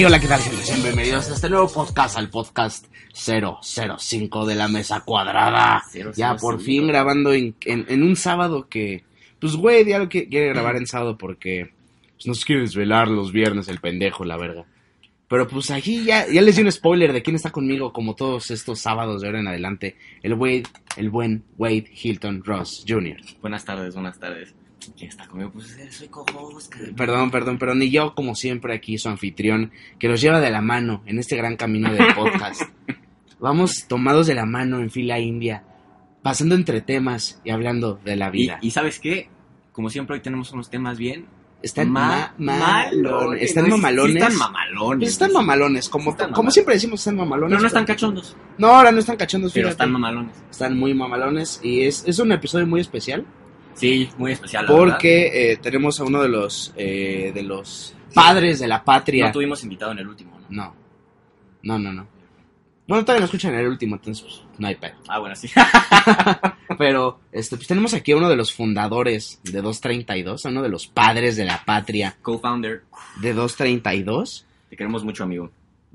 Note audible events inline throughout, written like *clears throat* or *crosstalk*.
Hey, hola, ¿qué tal, gente? Bienvenidos a este nuevo podcast, al podcast 005 de la Mesa Cuadrada. 005. Ya por fin grabando en, en- en un sábado que, pues, güey, ya lo que quiere grabar en sábado porque pues, no se quiere desvelar los viernes el pendejo, la verga. Pero pues aquí ya, ya les di un spoiler de quién está conmigo como todos estos sábados de ahora en adelante. El Wade, el buen Wade Hilton Ross Jr. Buenas tardes, buenas tardes. ¿Quién está conmigo? Pues eh, soy co-host. cara. Perdón, perdón, pero ni yo, como siempre, aquí su anfitrión, que los lleva de la mano en este gran camino del *laughs* podcast. Vamos tomados de la mano en fila india, pasando entre temas y hablando de la vida. y ¿sabes qué? Como siempre hoy tenemos unos temas bien están ma- ma- malones. Están No, sí, sí mamalones. están mamalones. Pues están mamalones, como, Están como siempre decimos, están mamalones. Pero no están cachondos, No, ahora no están cachondos, pero fíjate. están mamalones. Están muy mamalones y es, es un episodio muy especial Sí, muy especial. la porque eh, tenemos a uno de los, eh, de los padres de la patria. No tuvimos invitado en el último, ¿no? No. No, no, no. Bueno, todavía no escuchan el último, entonces pues, no hay pedo. Ah, bueno, sí. *laughs* Pero este, pues tenemos aquí a uno de los fundadores de 232, a uno de los padres de la patria Co-founder. de 232. Te queremos mucho, amigo.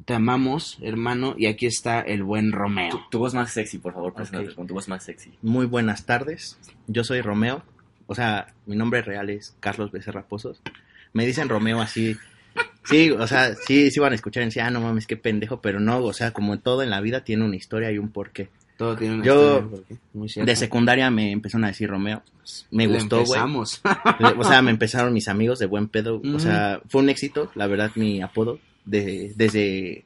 Te amamos, hermano, y aquí está el buen Tu, Romeo. tu voz más sexy, por favor, preséntate Ok. con tu voz más sexy. Muy buenas tardes. Yo soy Romeo. O sea, mi nombre real es Carlos Becerra Pozos. Me dicen Romeo así. Sí, o sea, sí, sí van a escuchar y decir, ah, no mames, qué pendejo, pero no, o sea, como todo en la vida tiene una historia y un porqué. Todo tiene una Yo- historia, porque- muy. De secundaria me empezaron a decir Romeo. Me Le gustó, güey. empezamos. O sea, me empezaron mis amigos de buen pedo. O sea, fue un éxito, la verdad, mi apodo. De, desde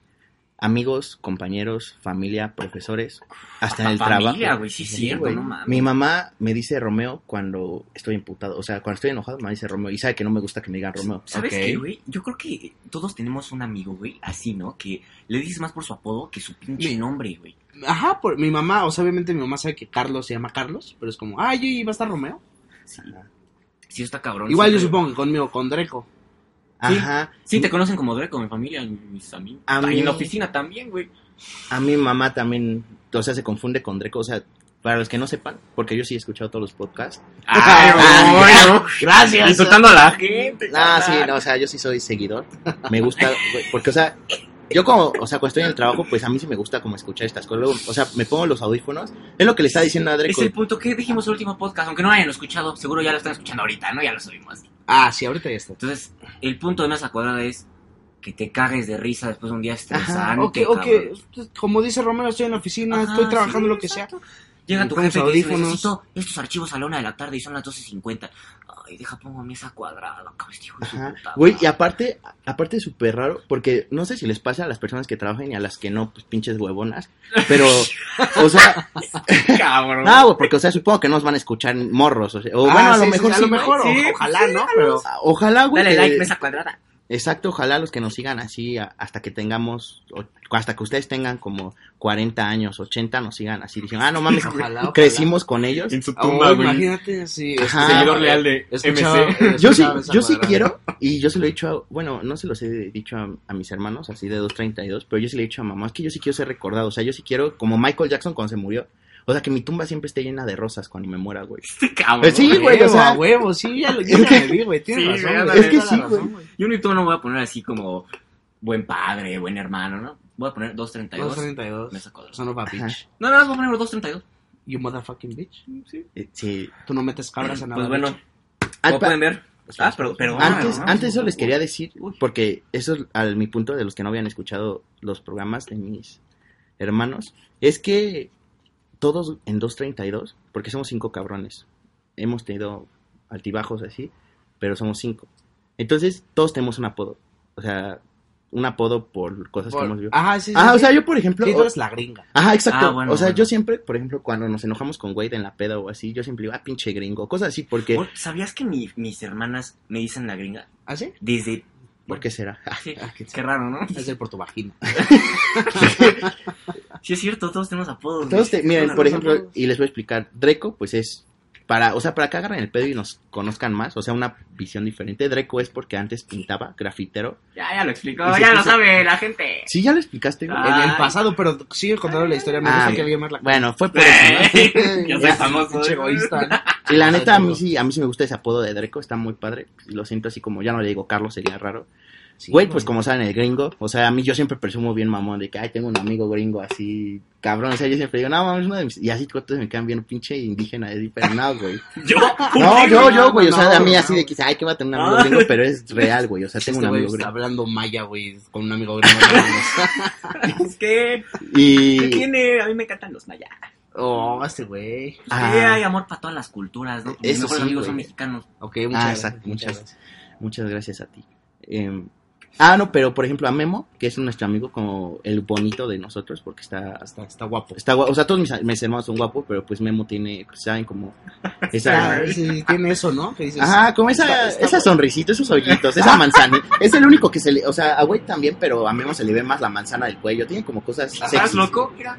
amigos, compañeros, familia, profesores, hasta en el Familia, trabajo. güey, sí, Sí, cierto, güey. no mames. Mi mamá me dice Romeo cuando estoy imputado. O sea, cuando estoy enojado me dice Romeo. Y sabe que no me gusta que me digan Romeo. ¿Sabes qué, güey? Yo creo que todos tenemos un amigo, güey, así, ¿no? Que le dices más por su apodo que su pinche Mi- nombre, güey. Ajá, por, mi mamá, o sea, obviamente mi mamá sabe que Carlos se llama Carlos, pero es como, ay, ¿y va a estar Romeo? Sí. Sí, está cabrón. Igual yo supongo que conmigo, con Dreco. Sí. Ajá. Sí, te conocen como Dreco, mi familia, mis amigos. A Y mí- en la oficina también, güey. A mi mamá también, o sea, se confunde con Dreco. O sea, para los que no sepan, porque yo sí he escuchado todos los podcasts. Ay, Ah, *laughs* Gracias. Insultando a la gente. Ah, sí, carnal. no, o sea, yo sí soy seguidor. Me gusta, güey, porque, o sea, yo como, o sea, cuando estoy en el trabajo, pues a mí sí me gusta como escuchar estas cosas. Luego, o sea, me pongo los audífonos. Es lo que le está diciendo a Es Dreco. el punto que dijimos el último podcast, aunque no hayan escuchado, seguro ya lo están escuchando ahorita, ¿no? Ya lo subimos. Ah, sí, ahorita ya está. Entonces, el punto de mesa cuadrada es que te cagues de risa después de un día estresante. ok, ok, cabrón. como dice Romeo, estoy en la oficina, Ajá, estoy trabajando sí, lo que sea. exacto. Llega tu jefe y dice, necesito estos archivos a la una de la tarde y son las 12.50. Ay, deja pongo mesa cuadrada, cabrón, este hijo de su Ajá. puta Güey, y aparte, aparte es súper raro, porque no sé si les pasa a las personas que trabajan y a las que no, pues pinches huevonas. Pero, o sea, *laughs* Cabrón. no, güey, porque, o sea, supongo que nos van a escuchar morros. O, sea, o Ah, bueno, a sí, lo sí, mejor a sí, lo güey. mejor, o- Sí, ojalá, ¿no? Pero Ojalá, güey. Dale que- like, mesa cuadrada. Exacto, ojalá los que nos sigan así hasta que tengamos, hasta que ustedes tengan como 40 años, 80, nos sigan así. Dicen, ah, no mames, Ojalá, ojalá. crecimos con ellos. En su oh, imagínate, sí. Ajá. este, Seguidor leal de MC. *laughs* Yo sí, yo sí quiero, y yo se lo he dicho a, bueno, no se los he dicho a, a mis hermanos, así de 232, pero yo sí le he dicho a mamá, es que yo sí quiero ser recordado, o sea, yo sí quiero, como Michael Jackson cuando se murió, o sea, que mi tumba siempre esté llena de rosas cuando me muera, güey. Cabrón. Pues sí, güey, o sea- a huevo, sí, ya lo, ya me vi, güey, tienes Sí, razón, güey, Es que sí, güey. Yo ni tú no voy a poner así como buen padre, buen hermano, ¿no? Voy a poner 232. 232. Mesa cuadrada. Son of a bitch. No, no, voy a poner 232. You motherfucking bitch. Eh, Sí. Tú no metes cabras a nada. Pues bueno, Ah, como pueden ver. Ah, pero, pero Antes, ah, antes no, eso les quería decir, porque eso es al mi punto de los que no habían escuchado los programas de mis hermanos, es que todos en 232, porque somos cinco cabrones, hemos tenido altibajos así, pero somos cinco. Entonces, todos tenemos un apodo. O sea, un apodo por cosas que hemos vivido. Ajá, sí, sí. Ah, o sí. sea, yo por ejemplo... Sí, tú eres la gringa. Ajá, exacto. Ah, bueno, o sea, bueno. yo siempre, por ejemplo, cuando nos enojamos con Wade en la peda o así, yo siempre digo, ah, pinche gringo, cosas así, porque... ¿Sabías que mi- mis hermanas me dicen la gringa? ¿Ah, sí? Desde... ¿Por qué será? *laughs* Sí, Ah, qué- raro, ¿no? *laughs* Es el por tu vagina. *laughs* Sí, es cierto, todos tenemos apodos. Todos güey. te- miren, por ejemplo, apodos. y les voy a explicar, Dreco, pues es para, o sea, para que agarren el pedo y nos conozcan más, o sea, una visión diferente. Dreco es porque antes pintaba, grafitero. Ya, ya lo explicó, ya lo sabe la gente. Sí, ya lo explicaste. En el pasado, pero sigue contando la historia. Me Ah, gusta que alguien más la Bueno, fue por eso, ¿no? ya soy famoso. Egoísta. ¿no? Y la neta, a mí sí, a mí sí me gusta ese apodo de Dreco, está muy padre. Lo siento así como, ya no le digo Carlos, sería raro. Sí, Güey, pues como saben, el gringo, o sea, a mí yo siempre presumo bien mamón de que, ay, tengo un amigo gringo así, cabrón, o sea, yo siempre digo, no, mames, uno de mis... Y así todos me quedan bien pinche indígena, así, pero no, güey. *laughs* Yo, No, yo, yo, güey, o sea, no, a mí no. así de que, ay, que va a tener un amigo Ah. gringo, pero es real, güey, o sea, tengo un Este amigo gringo. hablando maya, güey, con un amigo gringo. *laughs* *laughs* Es que, ¿qué tiene? A mí me encantan los mayas. Oh, este güey. Ah. que hay amor para todas las culturas, ¿no? Mis mejores sí, amigos son mexicanos. Ok, muchas Ah, gracias. exacto, muchas muchas- gracias. Muchas gracias a ti. Eh, ah, no, pero por ejemplo a Memo, que es nuestro amigo como el bonito de nosotros, porque está... Está, está guapo. Está guapo, o sea, todos mis, mis hermanos son guapos, pero pues Memo tiene, pues, saben, como *laughs* esa... sí, tiene eso, ¿no? Que dices, Ajá, como esa, está- está esa sonrisita, esos hoyitos, esa manzana. *laughs* Es el único que se le, o sea, a güey también, pero a Memo se le ve más la manzana del cuello. Tiene como cosas ¿Estás loco? Mira.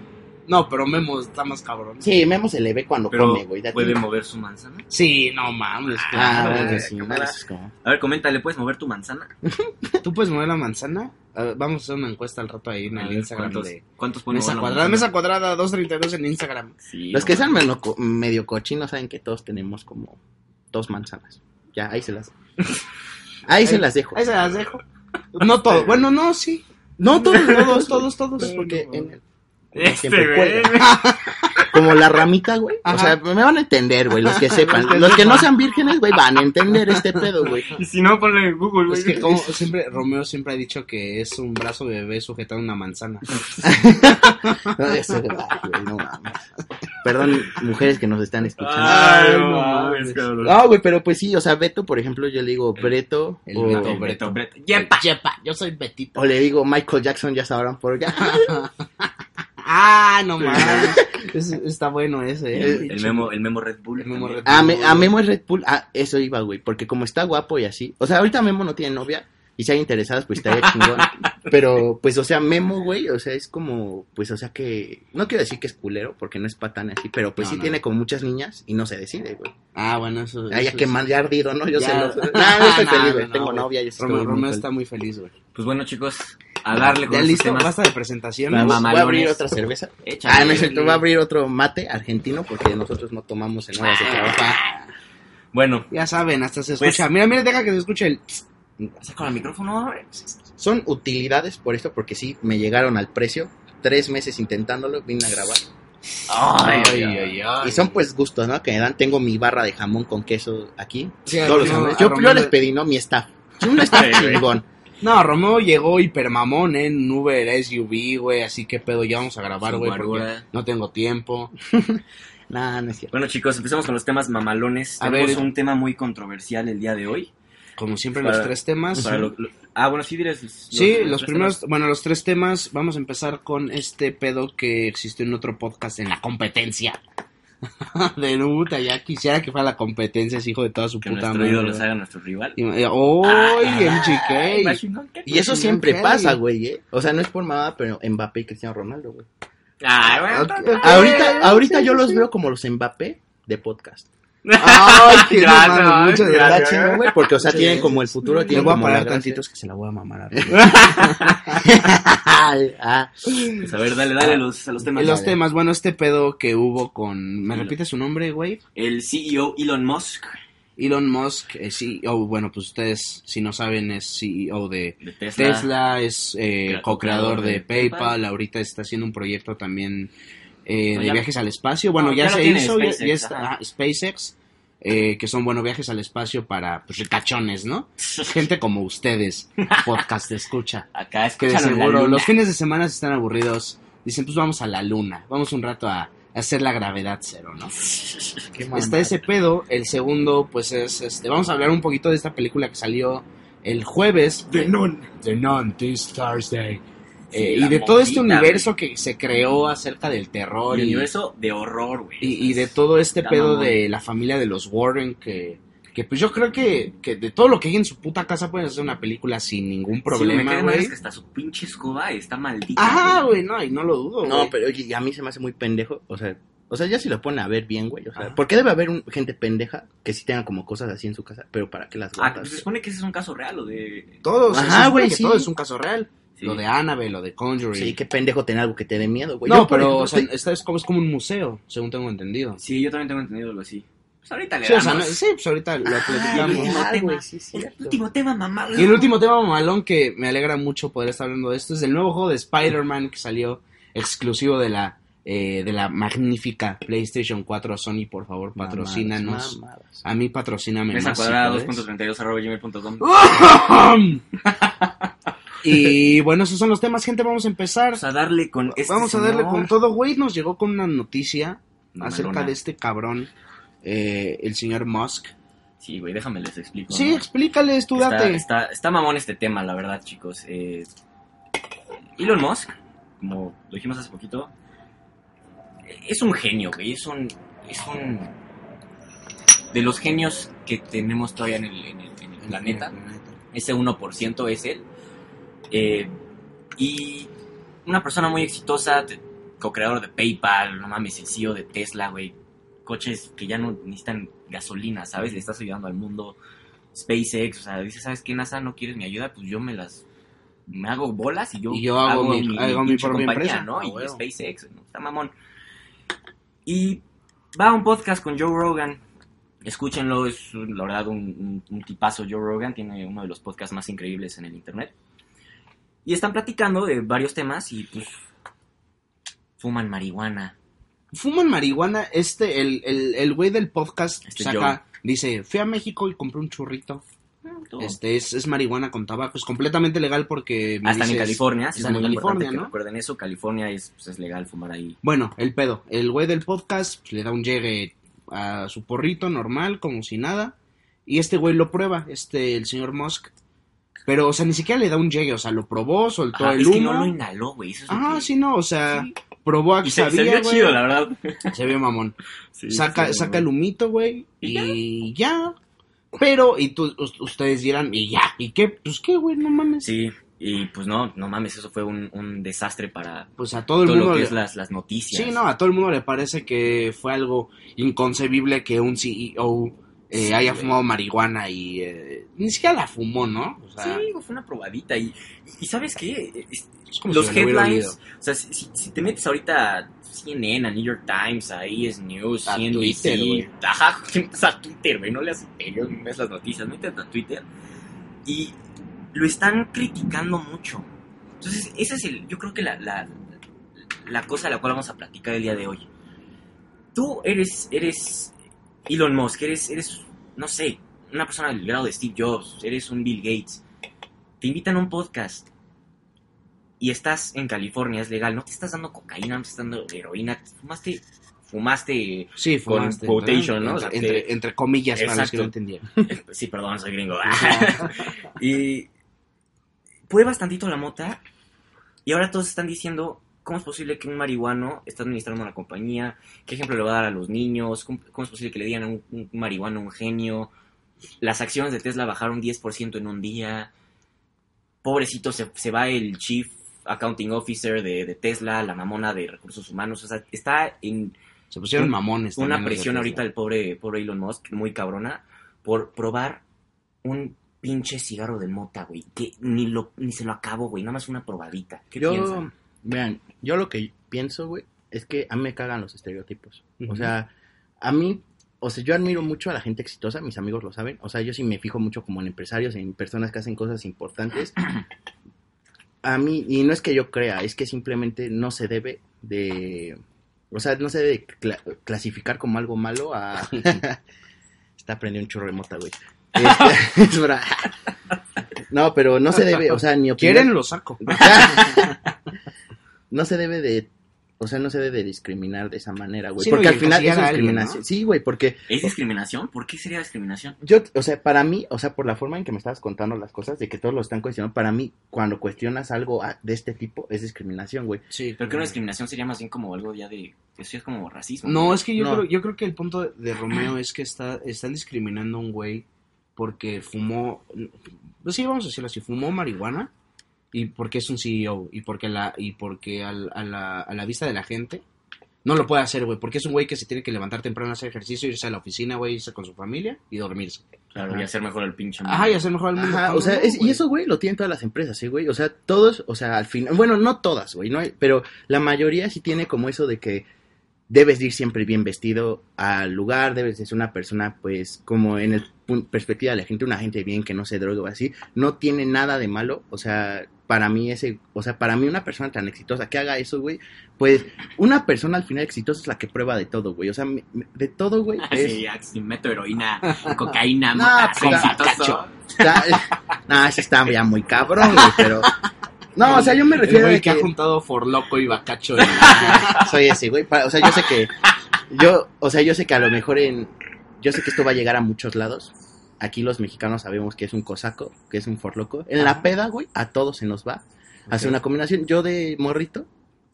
No, pero Memo está más cabrón. Sí, Memo se le ve cuando Pero, come, güey. ¿puede mover su manzana? Sí, no mames. Ah, claro, sí, A ver, coméntale, ¿puedes mover tu manzana? *laughs* ¿Tú puedes mover la manzana? Ver, vamos a hacer una encuesta al rato ahí en A el ver, Instagram ¿Cuántos, de ¿cuántos pueden Mesa Cuadrada. Mesa Cuadrada 232 en Instagram. Sí, Los no que sean medio, co- medio cochinos saben que todos tenemos como dos manzanas. Ya, ahí se las... *laughs* Ahí se las dejo. Ahí se las dejo. No todo. *laughs* Bueno, no, sí. No, todos, Todos, todos, todos. Porque en el- Este, güey. *laughs* Como la ramita, güey. O sea, me van a entender, güey, los que sepan. Los que no sean vírgenes, güey, van a entender este pedo, güey. Y si no, ponle en Google, güey. Es que como siempre, Romeo siempre ha dicho que es un brazo de bebé sujetando una manzana. *laughs* No, eso, ay, güey, no mames. Perdón, mujeres que nos están escuchando. Ay, Ay, no mames, cabrón. No, güey, pero pues sí, o sea, Beto, por ejemplo, yo le digo Breto. El o, Beto. Beto, Beto. ¡Yepa! Yepa, yo soy Betito. o le digo Michael Jackson, ya sabrán por qué. *laughs* Ah, no mames. *laughs* Es- está bueno ese, eh. El, el memo, el memo Red Bull. El Memo. Red A, me- a Memo es Red Bull. Ah, eso iba, güey. Porque como está guapo y así. O sea, ahorita Memo no tiene novia. Y si hay interesadas, pues estaría chingón. *laughs* Pero, pues, o sea, Memo, güey. O sea, es como. Pues, o sea, que. No quiero decir que es culero. Porque no es patán así. Pero, pues, No, sí no. tiene como muchas niñas. Y no se decide, güey. Ah, bueno, eso. Ay, ya eso que es- mal ya ardido, ¿no? Yo Ya. sé. *laughs* No, no, yo estoy No, feliz, güey. no, Tengo novia. Yo estoy Romeo, muy Romeo feliz. está muy feliz, güey. Pues bueno, chicos, a darle con ¿Ya listo? temas. Basta de presentación. Voy a abrir otra cerveza. Échale. Ah, no es cierto. Voy a abrir otro mate argentino. Porque nosotros no tomamos en horas de trabajo. Bueno, Ya saben, hasta se Pues- escucha. Mira, mira, deja que se escuche el. Saca el micrófono. Son utilidades por esto, porque sí, me llegaron al precio. Tres meses intentándolo, vine a grabar. Ay, Ay, ay. Y son pues gustos, ¿no? Que me dan. Tengo mi barra de jamón con queso aquí. Sí, Todos los jamones. a Yo, yo les le- pedí, ¿no? Mi staff. Un staff *laughs* chingón. No, Romeo llegó hipermamón ¿eh? en Uber SUV, güey. Así que pedo, ya vamos a grabar, güey. Porque no tengo tiempo. *laughs* Nah, no es cierto. Bueno, chicos, empecemos con los temas mamalones. A Tenemos ver. un tema muy controversial el día de hoy. Como siempre, Para- los tres temas. Lo- lo- ah, bueno, sí, los- Sí, los los primeros, bueno, los tres temas, vamos a empezar con este pedo que existió en otro podcast en la competencia. *laughs* de puta, ya quisiera que fuera la competencia, ese hijo de toda su Que puta nuestro madre. ídolo se haga nuestro rival. Y- y- ¡Ay, MGK! Que- Y eso siempre pasa, güey, ¿eh? O sea, no es por nada, pero Mbappé y Cristiano Ronaldo, güey. Ay, bueno, Ok, está- ok. Ahorita, ahorita sí, yo sí, los veo como los Mbappé de podcast. ¡Ay, *laughs* qué Gracias, mamada! Muchas gracias. gracias. Está chido, güey, porque, o sea, Sí, tienen sí, como el sí. futuro, tienen voy a parar tantitos que se la voy a mamar a *laughs* ah. Pues a ver, dale, dale a los, a los temas. Los Dale. temas, bueno, este pedo que hubo con... ¿Me Elon. repite su nombre, güey? El CEO Elon Musk Elon Musk, eh, CEO, bueno, pues ustedes, si no saben, es CEO de de Tesla. Tesla, es eh, Crea- co-creador de de PayPal, PayPal. ahorita está haciendo un proyecto también eh, No, de ya- viajes al espacio, bueno, No, ya, se hizo, SpaceX, ya está, ajá. ah, SpaceX, eh, que son, bueno, viajes al espacio para, pues, ricachones, ¿no? *laughs* Gente como ustedes, podcast escucha, Acá es que seguro los fines de semana están aburridos, dicen, pues vamos a la luna, vamos un rato a hacer la gravedad cero, ¿no? *laughs* Está ese pedo. El segundo, pues es este. Vamos a hablar un poquito de esta película que salió el jueves. The Nun. The Nun, this Thursday. Sí, Eh, y de todo este universo que se creó acerca del terror El y, universo de horror, güey. y, y de todo este pedo de la familia de los Warren que, que pues yo creo que, que de todo lo que hay en su puta casa pueden hacer una película sin ningún Sí, me problema, güey. es que hasta su pinche escoba está maldita. Ajá, güey, no, y no lo dudo, No, pero oye, y a mí se me hace muy pendejo. O sea, o sea, ya si lo pone a ver bien, güey. O sea, Ajá. ¿por qué debe haber un- gente pendeja que sí tenga como cosas así en su casa? Pero ¿para qué las Ah, guardas? pues se supone que ese es un caso real, o de... Todo, se Ajá, güey, que sí. todo es un caso real. Sí. Lo de Annabelle, lo de Conjuring. Sí, qué pendejo tener algo que te dé miedo, güey. no, Yo, pero ejemplo, o sea, estoy- esta es como, es como un museo, según tengo entendido. Sí, yo también tengo entendido algo así. Pues ahorita le Sí, o sea, damos. no- sí, pues ahorita lo el platicamos. último Ah, tema. sí, el último tema, mamá. Y el último tema mamalón que me alegra mucho poder estar hablando de esto es el nuevo juego de Spider-Man que salió exclusivo de la eh, de la magnífica PlayStation 4 Sony, por favor, patrocínanos. Mamadas, mamadas. A mí patrocíname Mesa cuadrada puedes. 2.32 arroba gmail.com. *laughs* *laughs* y bueno, esos son los temas, gente, vamos a empezar. Vamos a darle con este Vamos a darle señor. con todo, güey, nos llegó con una noticia Mamalona. acerca de este cabrón, eh, el señor Musk. Sí, güey, déjame les explico. Sí, ¿no? explícales, tú Está, date. está, está mamón este tema, la verdad, chicos. Eh, Elon Musk, como lo dijimos hace poquito, es un genio, güey. Es un, es un... De los genios que tenemos todavía en el, en el- en el planeta, ese 1% es él. Eh, y una persona muy exitosa, co-creador de PayPal, no mames, el CEO de Tesla, güey. Coches que ya no necesitan gasolina, ¿sabes? Le estás ayudando al mundo. SpaceX, o sea, dice, ¿sabes qué, NASA? ¿No quieres mi ayuda? Pues yo me las... Me hago bolas y yo, Y yo hago mi- hago mi propia compañía, empresa. ¿no? Ah, y. SpaceX, ¿no? Está mamón. Y va a un podcast con Joe Rogan. Escúchenlo, es la verdad un, un- un tipazo Joe Rogan, tiene uno de los podcasts más increíbles en el internet. Y están platicando de varios temas y pues fuman marihuana. Fuman marihuana, este, el, el, el güey del podcast Este saca, dice, fui a México y compré un churrito. Este es, es marihuana con tabaco, es completamente legal porque me Ah, están en California, sí, es muy California, ¿no? recuerden eso. California es, pues, es legal fumar ahí. Bueno, el pedo, el güey del podcast pues, le da un llegue a su porrito normal, como si nada, y este güey lo prueba, este, el señor Musk, pero, o sea, ni siquiera le da un llegue, o sea, lo probó, soltó Ajá, el es que humo. no lo inhaló, güey. Eso es lo Ah, que- sí, no, o sea, Sí. probó a que se, se sabía, vio güey. chido, la verdad. *laughs* Se vio mamón. *laughs* Sí, saca, sí, saca el humito, güey, ¿Y ya. Pero, y tú, us- ustedes dirán, y ya, ¿y qué? Pues qué, güey, no mames. Sí, y pues no, no mames, eso fue un, un desastre para Pues a todo el todo mundo lo que le- es las, las noticias. Sí, no, a todo el mundo le parece que fue algo inconcebible que un CEO eh, Sí, haya güey. fumado marihuana y eh, ni siquiera la fumó, ¿no? O sea, Sí, fue una probadita. Y, y ¿sabes qué? Es- es como los si headlines, o sea, si, te metes ahorita a CNN, a New York Times, a ES News, A CNBC, Twitter, güey. ajá, *laughs* metes a Twitter, güey, no le haces no ves las noticias, métete a Twitter y lo están criticando mucho. Entonces, esa es el, yo creo que la, la, la cosa de la cual vamos a platicar el día de hoy. Tú eres, eres Elon Musk, eres, eres, no sé, una persona del grado de Steve Jobs, eres un Bill Gates. Te invitan a un podcast y estás en California, es legal, no te estás dando cocaína, no te estás dando heroína, fumaste, fumaste, Sí, con fumaste. quotation, ¿no? Entre, O sea, entre, te- entre comillas, para los que no entendieron. *laughs* sí, perdón, soy gringo. *laughs* y pruebas tantito la mota y ahora todos están diciendo cómo es posible que un marihuano está administrando una compañía, qué ejemplo le va a dar a los niños, cómo, cómo es posible que le digan a un, un marihuano un genio, las acciones de Tesla bajaron 10% en un día, pobrecito se, se va el chief accounting officer de, de Tesla, la mamona de recursos humanos, o sea, está en Se pusieron Un- mamones. una presión ahorita del pobre, pobre Elon Musk, muy cabrona, por probar un pinche cigarro de mota, güey, que ni lo ni se lo acabo, güey, nada más una probadita. ¿Qué yo, piensan? Vean, yo lo que pienso, güey, es que a mí me cagan los estereotipos. O sea, a mí, o sea, yo admiro mucho a la gente exitosa, mis amigos lo saben. O sea, yo sí me fijo mucho como en empresarios, en personas que hacen cosas importantes. A mí, y no es que yo crea, es que simplemente no se debe de. O sea, no se debe cla- clasificar como algo malo a. *laughs* Está prendiendo un chorro de mota, güey. Este, *laughs* es. No, pero no se debe, o sea, ni opinión- ¿Quieren? Lo saco. *laughs* no se debe de, o sea, no se debe de discriminar de esa manera, güey. Sí, porque al final es alguien, discriminación. ¿no? Sí, güey, porque ¿Es discriminación? ¿Por qué sería discriminación? yo, o sea, para mí, o sea, por la forma en que me estabas contando las cosas, de que todos lo están cuestionando, para mí, cuando cuestionas algo de este tipo, es discriminación, güey. Sí. Pero que una discriminación sería más bien como algo ya de... Eso ya es como racismo. No, es que yo, No. creo, yo creo que el punto de, de Romeo *clears throat* es que está, están discriminando a un güey porque fumó, pues sí, vamos a decirlo así, fumó marihuana y porque es un CEO y porque, la, y porque al- a, la, a la vista de la gente no lo puede hacer, güey, porque es un güey que se tiene que levantar temprano a hacer ejercicio, irse a la oficina, güey, irse con su familia y dormirse. Claro, y hacer mejor el pinche... Ajá, y hacer mejor al mundo. Ajá, ¿cómo o sea, es- y eso, güey, lo tienen todas las empresas, ¿sí, güey? O sea, todos, o sea, al final, bueno, no todas, güey, no hay- pero la mayoría sí tiene como eso de que debes de ir siempre bien vestido al lugar, debes de ser una persona, pues, como en el perspectiva de la gente, una gente bien que no se droga o así, no tiene nada de malo, o sea, para mí ese, o sea, para mí una persona tan exitosa que haga eso, güey, pues, una persona al final exitosa es la que prueba de todo, güey, o sea, me- me- de todo, güey, *laughs* es... Sí, si meto heroína, cocaína, *laughs* No, mota, pues, exitoso. Está, no, ese está ya muy cabrón, güey, pero... No, o sea, yo me El refiero a güey que... que ha juntado Forloco y Bacacho. en- *laughs* soy ese, güey. O sea, yo sé que. Yo, o sea, yo sé que a lo mejor en. Yo sé que esto va a llegar a muchos lados. Aquí los mexicanos sabemos que es un cosaco, que es un forloco. En la peda, güey, a todos se nos va. Hace Ok. una combinación. Yo de morrito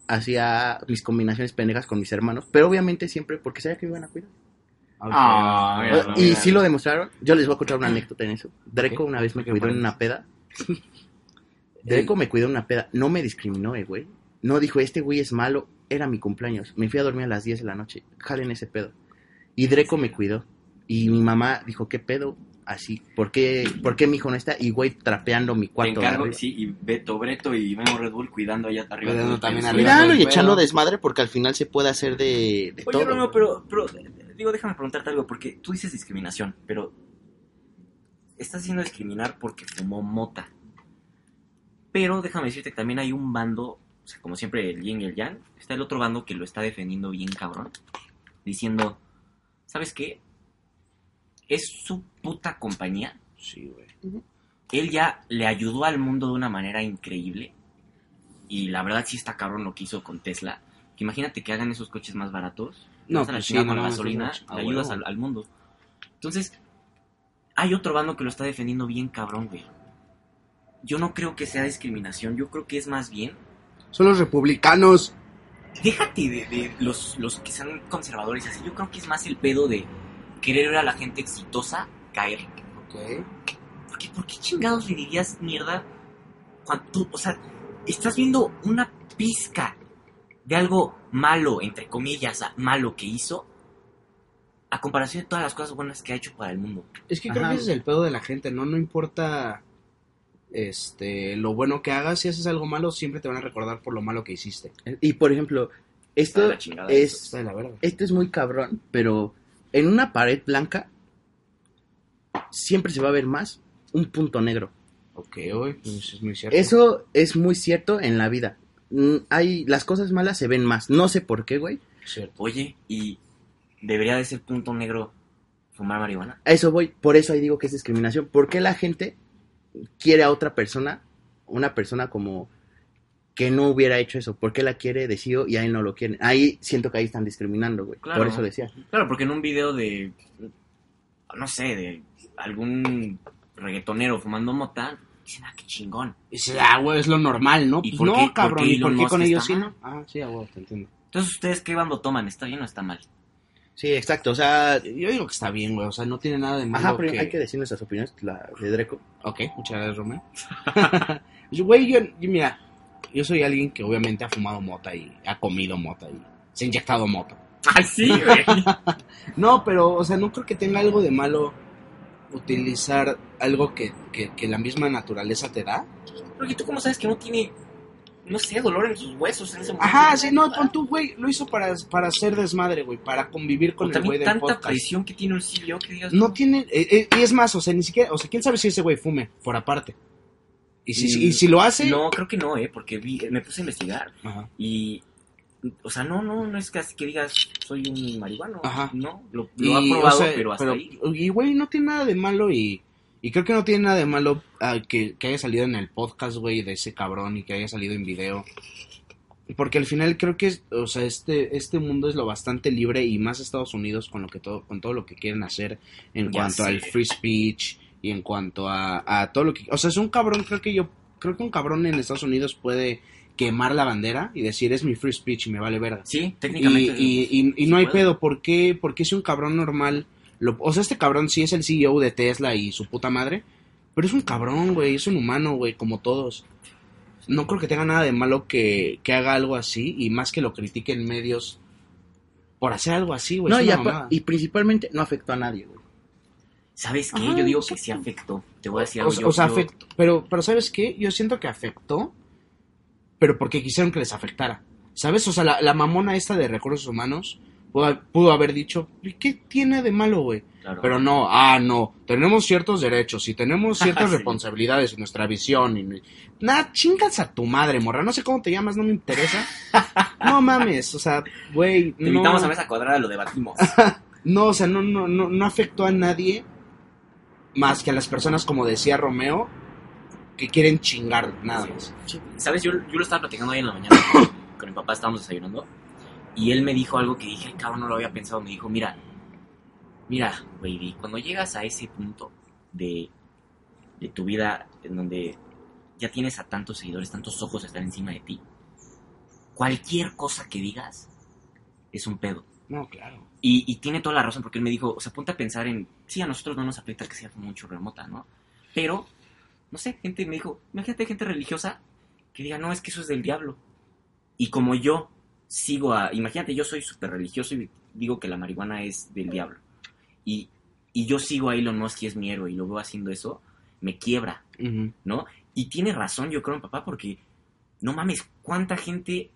hacía mis combinaciones pendejas con mis hermanos, pero obviamente siempre porque sabía que me iban a cuidar. Ah, mira, y mira. sí lo demostraron. Yo les voy a contar una anécdota en eso. Dreco una vez me cuidó en una peda. *laughs* Dreco me cuidó en una peda. No me discriminó, eh, güey. No dijo, este güey es malo. Era mi cumpleaños. Me fui a dormir a las 10 de la noche. Jalen ese pedo. Y Dreco me cuidó. Y mi mamá dijo, ¿qué pedo? Así. ¿Por qué, ¿por qué mi hijo no está? Y güey, trapeando mi Te cuarto. de encargo, sí, y Beto, Breto y Memo Red Bull cuidando allá arriba. Cuidando también arriba. Cuidando y echando desmadre porque al final se puede hacer de, de Oye, todo. Romeo, pero, pero, digo, déjame preguntarte algo, porque tú dices discriminación, pero estás haciendo discriminar porque fumó mota. Pero déjame decirte que también hay un bando, o sea, como siempre el yin y el yang, está el otro bando que lo está defendiendo bien cabrón, diciendo, ¿sabes qué? Es su puta compañía, Sí, güey. él ya le ayudó al mundo de una manera increíble. Y la verdad sí está cabrón lo que hizo con Tesla. Que imagínate que hagan esos coches más baratos. No, No, a la pues sí, no la mames, gasolina, le ayudas al, al mundo. Entonces, hay otro bando que lo está defendiendo bien cabrón, güey. Yo no creo que sea discriminación, yo creo que es más bien... Son los republicanos. Déjate de, de los, los que sean conservadores así, yo creo que es más el pedo de querer ver a la gente exitosa caer. Ok. Porque, ¿por qué chingados le dirías mierda cuando tú, o sea, estás viendo una pizca de algo malo, entre comillas, a- malo que hizo, a comparación de todas las cosas buenas que ha hecho para el mundo? Es que creo Ajá. que ese es el pedo de la gente, ¿no? No importa este lo bueno que hagas, si haces algo malo, siempre te van a recordar por lo malo que hiciste. Y por ejemplo, esto es... Verga. esto es muy cabrón, pero en una pared blanca siempre se va a ver más un punto negro. Ok, güey, pues es muy cierto. Eso es muy cierto en la vida. Mm, Hay las cosas malas se ven más. No sé por qué, güey. Cierto. Oye, ¿y debería de ser punto negro fumar marihuana? A eso voy. Por eso ahí digo que es discriminación. ¿Por qué la gente quiere a otra persona, una persona como que no hubiera hecho eso? ¿Por qué la quiere de sí o- y ahí no lo quieren? Ahí siento que ahí están discriminando, güey. Claro. Por eso decía. Claro, porque en un video de, no sé, de algún reggaetonero fumando mota, dicen, ah, qué chingón. Y dices, ah, güey, es lo normal, ¿no? ¿Y Pues por no, qué- por cabrón, qué ¿y por qué con ellos sí, no? Ah, sí, a huevo, te entiendo. Entonces, ¿ustedes qué bando toman? ¿Está bien o está mal? Sí, exacto. O sea, Yo digo que está bien, güey, o sea, no tiene nada de malo ajá, pero que... hay que decir nuestras opiniones. La de Dreco. Ok, muchas gracias, Romeo. *laughs* Güey, yo, yo, mira, yo soy alguien que obviamente ha fumado mota y ha comido mota y se ha inyectado mota. ¡Ay, sí, güey! *laughs* No, pero, o sea, no creo que tenga algo de malo utilizar algo que, que, que la misma naturaleza te da. Porque tú cómo sabes que no tiene, no sé, dolor en sus huesos en ese momento. Ajá, sí, no, pon tú, güey, lo hizo para, para hacer desmadre, güey, para convivir O con el güey del tanta podcast. presión que tiene un CEO que digas... No tiene, eh, eh, y es más, o sea, ni siquiera, o sea, quién sabe si ese güey fume por aparte. Y si, Mm, y si lo hace... No, creo que no, ¿eh? Porque vi, me puse a investigar Ajá. y... O sea, no, no, no es casi que digas soy un marihuano. Ajá. No, lo, lo Y, ha o probado, sea, pero hasta pero- ahí. Y, güey, no tiene nada de malo y... Y creo que no tiene nada de malo ah, que, que haya salido en el podcast, güey, de ese cabrón y que haya salido en video. Porque al final creo que, es- o sea, este, este mundo es lo bastante libre y más Estados Unidos con lo que todo, con todo lo que quieren hacer en Ya cuanto sé. al free speech y en cuanto a, a todo lo que, o sea, es un cabrón, creo que yo, creo que un cabrón en Estados Unidos puede quemar la bandera y decir es mi free speech y me vale verga. Sí, técnicamente. y, y- no hay puede. pedo, ¿por qué? Porque si un cabrón normal, lo, o sea, este cabrón sí es el CEO de Tesla y su puta madre, pero es un cabrón, güey, es un humano, güey, como todos. No creo que tenga nada de malo que, que haga algo así y más que lo critiquen medios por hacer algo así, güey. no, y, y principalmente no afectó a nadie, güey. ¿Sabes qué? Ajá, Yo digo que sí afectó. Te voy a decir O, algo. sea- yo- o sea, yo- afectó, pero, pero ¿sabes qué? Yo siento que afectó, pero porque quisieron que les afectara. ¿Sabes? O sea, la, la mamona esta de recursos humanos pudo, pudo haber dicho, ¿y qué tiene de malo, güey? Claro. Pero no, ah, no, tenemos ciertos derechos y tenemos *laughs* ciertas Sí. responsabilidades en nuestra visión. Y... Nah, chingas a tu madre, morra, no sé cómo te llamas, no me interesa. *laughs* No mames, o sea, güey, Te no, invitamos a mesa cuadrada, lo debatimos. *laughs* no, o sea, no, no, no, no afectó a nadie más que a las personas, como decía Romeo, que quieren chingar nada más. ¿Sabes? Yo, yo lo estaba platicando hoy en la mañana con, con mi papá, estábamos desayunando. Y él me dijo algo que dije, "Ay, cabrón, no lo había pensado. Me dijo, mira, mira, baby, cuando llegas a ese punto de, de tu vida en donde ya tienes a tantos seguidores, tantos ojos están encima de ti, cualquier cosa que digas es un pedo. No, claro. Y, y tiene toda la razón porque él me dijo, o sea, ponte a pensar en, sí, a nosotros no nos afecta que sea mucho remota, ¿no? Pero, no sé, gente me dijo, imagínate gente religiosa que diga, no, es que eso es del diablo. Y como yo sigo a, imagínate, yo soy súper religioso y digo que la marihuana es del diablo. Y, y yo sigo a Elon Musk y es mi héroe y lo veo haciendo eso, me quiebra, Ujú. ¿no? Y tiene razón, yo creo, papá, porque no mames, ¿cuánta gente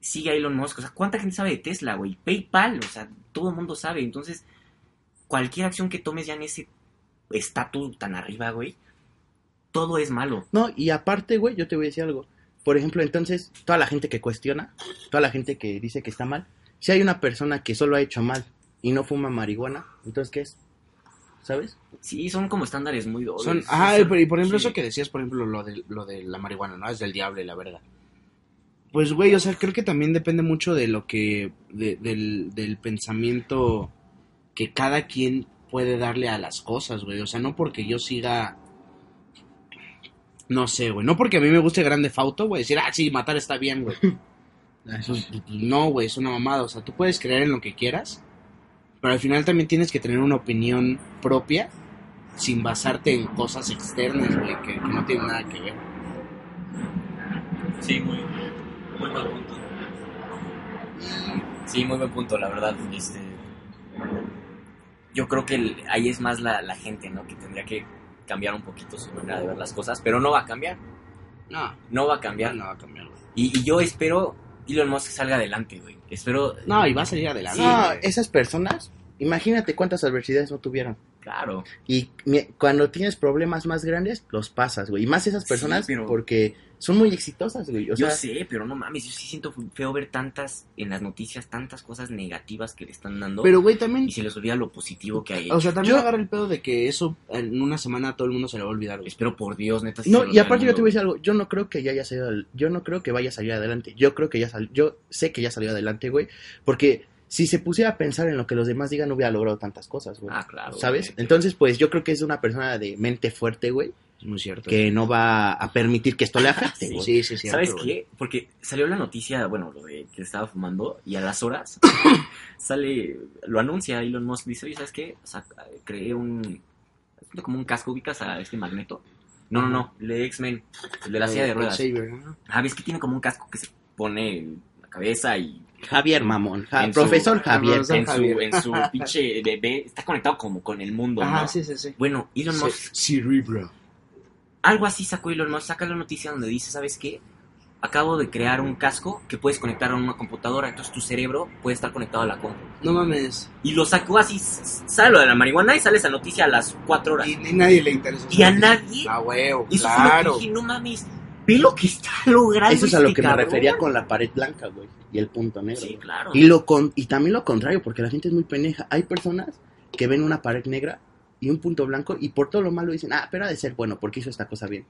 sigue a Elon Musk? O sea, ¿cuánta gente sabe de Tesla, güey? PayPal, o sea, todo el mundo sabe. Entonces, cualquier acción que tomes ya en ese estatus tan arriba, güey, todo es malo. No, y aparte, güey, yo te voy a decir algo. Por ejemplo, entonces, toda la gente que cuestiona, toda la gente que dice que está mal, si hay una persona que solo ha hecho mal y no fuma marihuana, entonces, ¿qué es? ¿Sabes? Sí, son como estándares muy dobles. Son, Sí, ajá, son- y por ejemplo sí. eso que decías, por ejemplo, lo de, lo de la marihuana, ¿no? Es del diablo y la verga. Pues, güey, o sea, creo que también depende mucho de lo que, de- del, del pensamiento que cada quien puede darle a las cosas, güey. O sea, no porque yo siga, no sé, güey, no porque a mí me guste Grande Fauto, güey, decir, ah, sí, matar está bien, güey. *laughs* Eso no, güey, es una mamada. O sea, tú puedes creer en lo que quieras, pero al final también tienes que tener una opinión propia sin basarte en cosas externas, güey, que, que no tienen nada que ver. Sí, muy, muy buen punto. Sí, muy buen punto, la verdad. Este, yo creo que el- ahí es más la, la gente, ¿no? Que tendría que cambiar un poquito su manera de ver las cosas, pero no va a cambiar. No, No va a cambiar. no va a cambiar, güey. Y, y yo espero Elon Musk salga adelante, güey. Espero. No, y va a salir adelante. Sí, no, esas personas, imagínate cuántas adversidades no tuvieron. Claro. Y cuando tienes problemas más grandes, los pasas, güey. Y más esas Sí, personas pero- porque son muy exitosas, güey. O yo sea, sé, pero no mames, yo sí siento feo ver tantas en las noticias, tantas cosas negativas que le están dando. Pero, güey, también... y se les olvida lo positivo que hay. O sea, también Yo- agarra el pedo de que eso en una semana a todo el mundo se le va a olvidar, güey. Espero por Dios, neta. No, y aparte yo te voy a decir algo, yo no creo que ya haya salido, al- yo no creo que vaya a salir adelante. Yo creo que ya sal, yo sé que ya salió adelante, güey, porque si se pusiera a pensar en lo que los demás digan no hubiera logrado tantas cosas, güey. Ah, claro. ¿Sabes? güey. Entonces, pues yo creo que es una persona de mente fuerte, güey, muy cierto. que no va a permitir que esto le afecte, *laughs* Sí. güey. Sí, sí, sí. ¿Sabes qué? Porque salió la noticia, bueno, lo de que estaba fumando, y a las horas *coughs* sale, lo anuncia Elon Musk, dice, oye, ¿sabes qué? O sea, creé un, como un casco, ubicas a este magneto. No, no, no, el de X-Men, el de la silla de ruedas. Ah, ves que tiene como un casco que se pone en la cabeza y Javier Mamón, Ja- En su- profesor Javier. En su, en *laughs* su pinche bebé está conectado como con el mundo, Ajá, ¿no? sí, sí, sí. Bueno, Elon Musk Cerebro. algo así sacó Elon Musk, saca la noticia donde dice, ¿sabes qué? Acabo de crear un casco que puedes conectar a una computadora, entonces tu cerebro puede estar conectado a la compu. No mames. Y lo sacó así, sale lo de la marihuana y sale esa noticia a las 4 horas. Y ni nadie le interesa. Y a nadie, A huevo, eso fue lo que claro. dije, no mames, ve lo que está *laughs* logrando Eso es a lo este que me refería con la pared blanca, güey, y el punto negro. Sí, claro. Y lo con y también lo contrario, porque la gente es muy pendeja. Hay personas que ven una pared negra y un punto blanco y por todo lo malo dicen, "Ah, pero ha de ser bueno porque hizo esta cosa bien."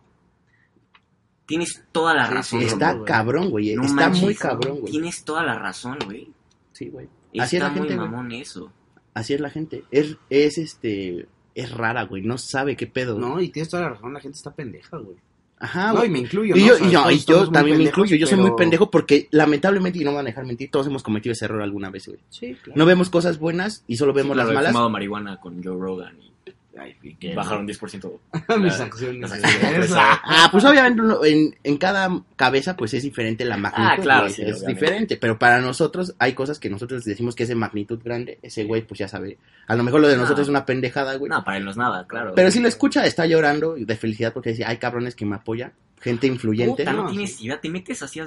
Tienes toda la Sí, razón. sí. Está güey. cabrón, güey. No Está manches, muy cabrón, güey. Tienes toda la razón, güey. Sí, güey. Así es Está la gente, muy güey. mamón eso. Así es la gente. Es es este es rara, güey. No sabe qué pedo. No, y tienes toda la razón, la gente está pendeja, güey. Ajá, No, y me incluyo, Y ¿no? yo, O sea, y yo, todos y yo también me incluyo, yo soy muy pendejo porque lamentablemente, y no me van a dejar mentir, todos hemos cometido ese error alguna vez, güey. Sí, claro. No vemos cosas buenas y solo vemos Claro, las he malas. fumado marihuana con Joe Rogan y Ay, y que- bajaron 10%. mis *laughs* acciones. las acciones Eso. empresa. Ah, pues obviamente uno- en, en cada cabeza pues es diferente la magnitud. Ah, claro, sí, es obviamente. diferente, pero para nosotros hay cosas que nosotros decimos que es de magnitud grande, ese güey pues ya sabe. A lo mejor lo de No. nosotros es una pendejada, güey. No, para él no es nada, claro. Pero si lo escucha está llorando de felicidad porque dice, hay cabrones que me apoyan, gente influyente. Puta, no, No, tienes idea. Te metes así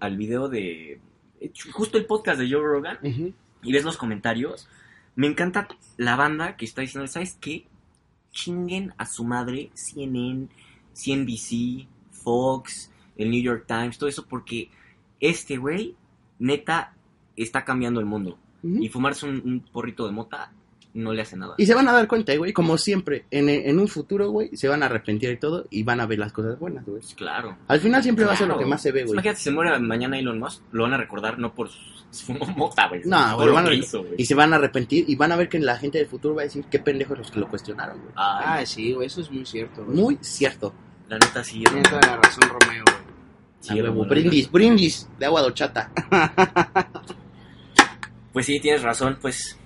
al video de justo el podcast de Joe Rogan y ves los comentarios, me encanta la banda que está diciendo, ¿sabes qué? Chinguen a su madre CNN, CNBC, Fox, el New York Times, todo eso, porque este güey, neta, está cambiando el mundo. Y fumarse un, un porrito de mota no le hace nada. Y se van a dar cuenta, güey, como siempre, en, en un futuro, güey, se van a arrepentir y todo y van a ver las cosas buenas, güey. Claro. Al final siempre va a ser lo que más se ve, güey. Imagínate, si se muere mañana Elon Musk, lo van a recordar no por su *laughs* mota, güey. No, por güey, lo van a- que hizo, güey. Y se van a arrepentir y van a ver que la gente del futuro va a decir qué pendejos los que lo cuestionaron, güey. Ah, sí, güey, eso es muy cierto, güey. Muy cierto. la neta sí. Tiene toda la razón, Romeo, güey. sí, A huevo, Romeo. brindis, brindis de agua de horchata. *laughs* Pues sí, tienes razón, pues.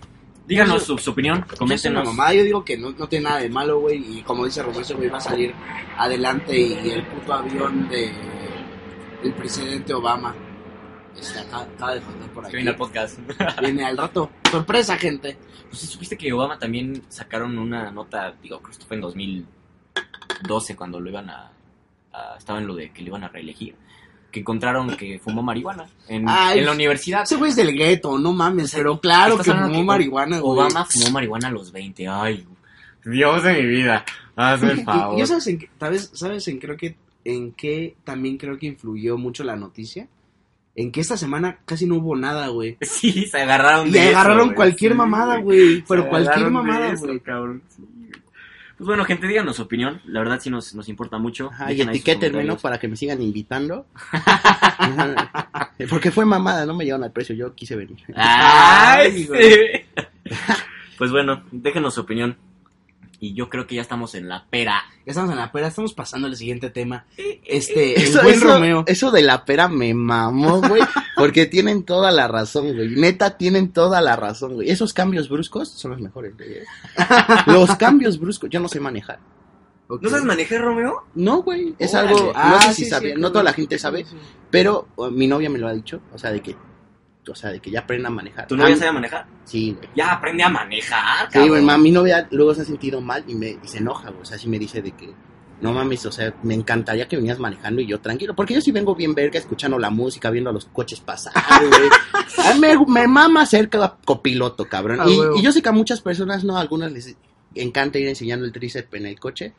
Díganos su, su opinión, coméntenos. mamada, yo digo que no, no tiene nada de malo, güey, y como dice Romeo, ese güey va a salir adelante y el puto avión de del presidente Obama este, acaba, acaba de faltar por Que aquí. viene al podcast. *laughs* Viene al rato. Sorpresa, gente. Pues supiste que Obama también sacaron una nota, digo, creo que fue en 2012 cuando lo iban a, a- estaba en lo de que lo iban a reelegir, que encontraron que fumó marihuana en, Ay, en la universidad. Ese güey es del gueto, no mames, pero claro que fumó que marihuana, güey. Obama fumó marihuana a los 20. Ay, Dios de mi vida. Hazme el favor. *laughs* ¿Y, y sabes en qué, sabes, sabes en creo que en qué también creo que influyó mucho la noticia? En que esta semana casi no hubo nada, güey. *laughs* Sí, se agarraron de eso, agarraron cualquier Sí, mamada, güey. Pero cualquier mamada, güey. Pues bueno, gente, díganos su opinión. La verdad sí nos, nos importa mucho. Ajá, y etiquétenme, ¿no? Para que me sigan invitando. *laughs* Porque fue mamada, no me llevan al precio, yo quise venir. ¡Ay, Ay. *laughs* Pues bueno, déjenos su opinión. Y yo creo que ya estamos en la pera. Ya estamos en la pera, estamos pasando al siguiente tema. Este, el Eso, buen eso- Romeo. eso de la pera me mamó, güey. Porque tienen toda la razón, güey. Neta, tienen toda la razón, güey. Esos cambios bruscos son los mejores, güey. ¿eh? Los cambios bruscos, yo no sé manejar. ¿No sabes manejar, Romeo? No, güey. Es Órale. algo, no Ah, sé sí, si sabía, sí, no toda la gente sí, sabe, sí. pero uh, mi novia me lo ha dicho, o sea, de que, o sea, de que ya aprenda a manejar. ¿Tu novia Ah, sabe manejar? Sí, güey. Ya aprende a manejar, Sí, cabrón. güey, ma, mi novia luego se ha sentido mal y, me, y se enoja, güey. O sea, sí me dice de que, no mames, o sea, me encantaría que vinieras manejando y yo tranquilo. Porque yo sí vengo bien verga, escuchando la música, viendo a los coches pasar, güey. A *laughs* mí me, me mama ser cada copiloto, cabrón. Ah, Y, y yo sé que a muchas personas, no, a algunas les encanta ir enseñando el tríceps en el coche.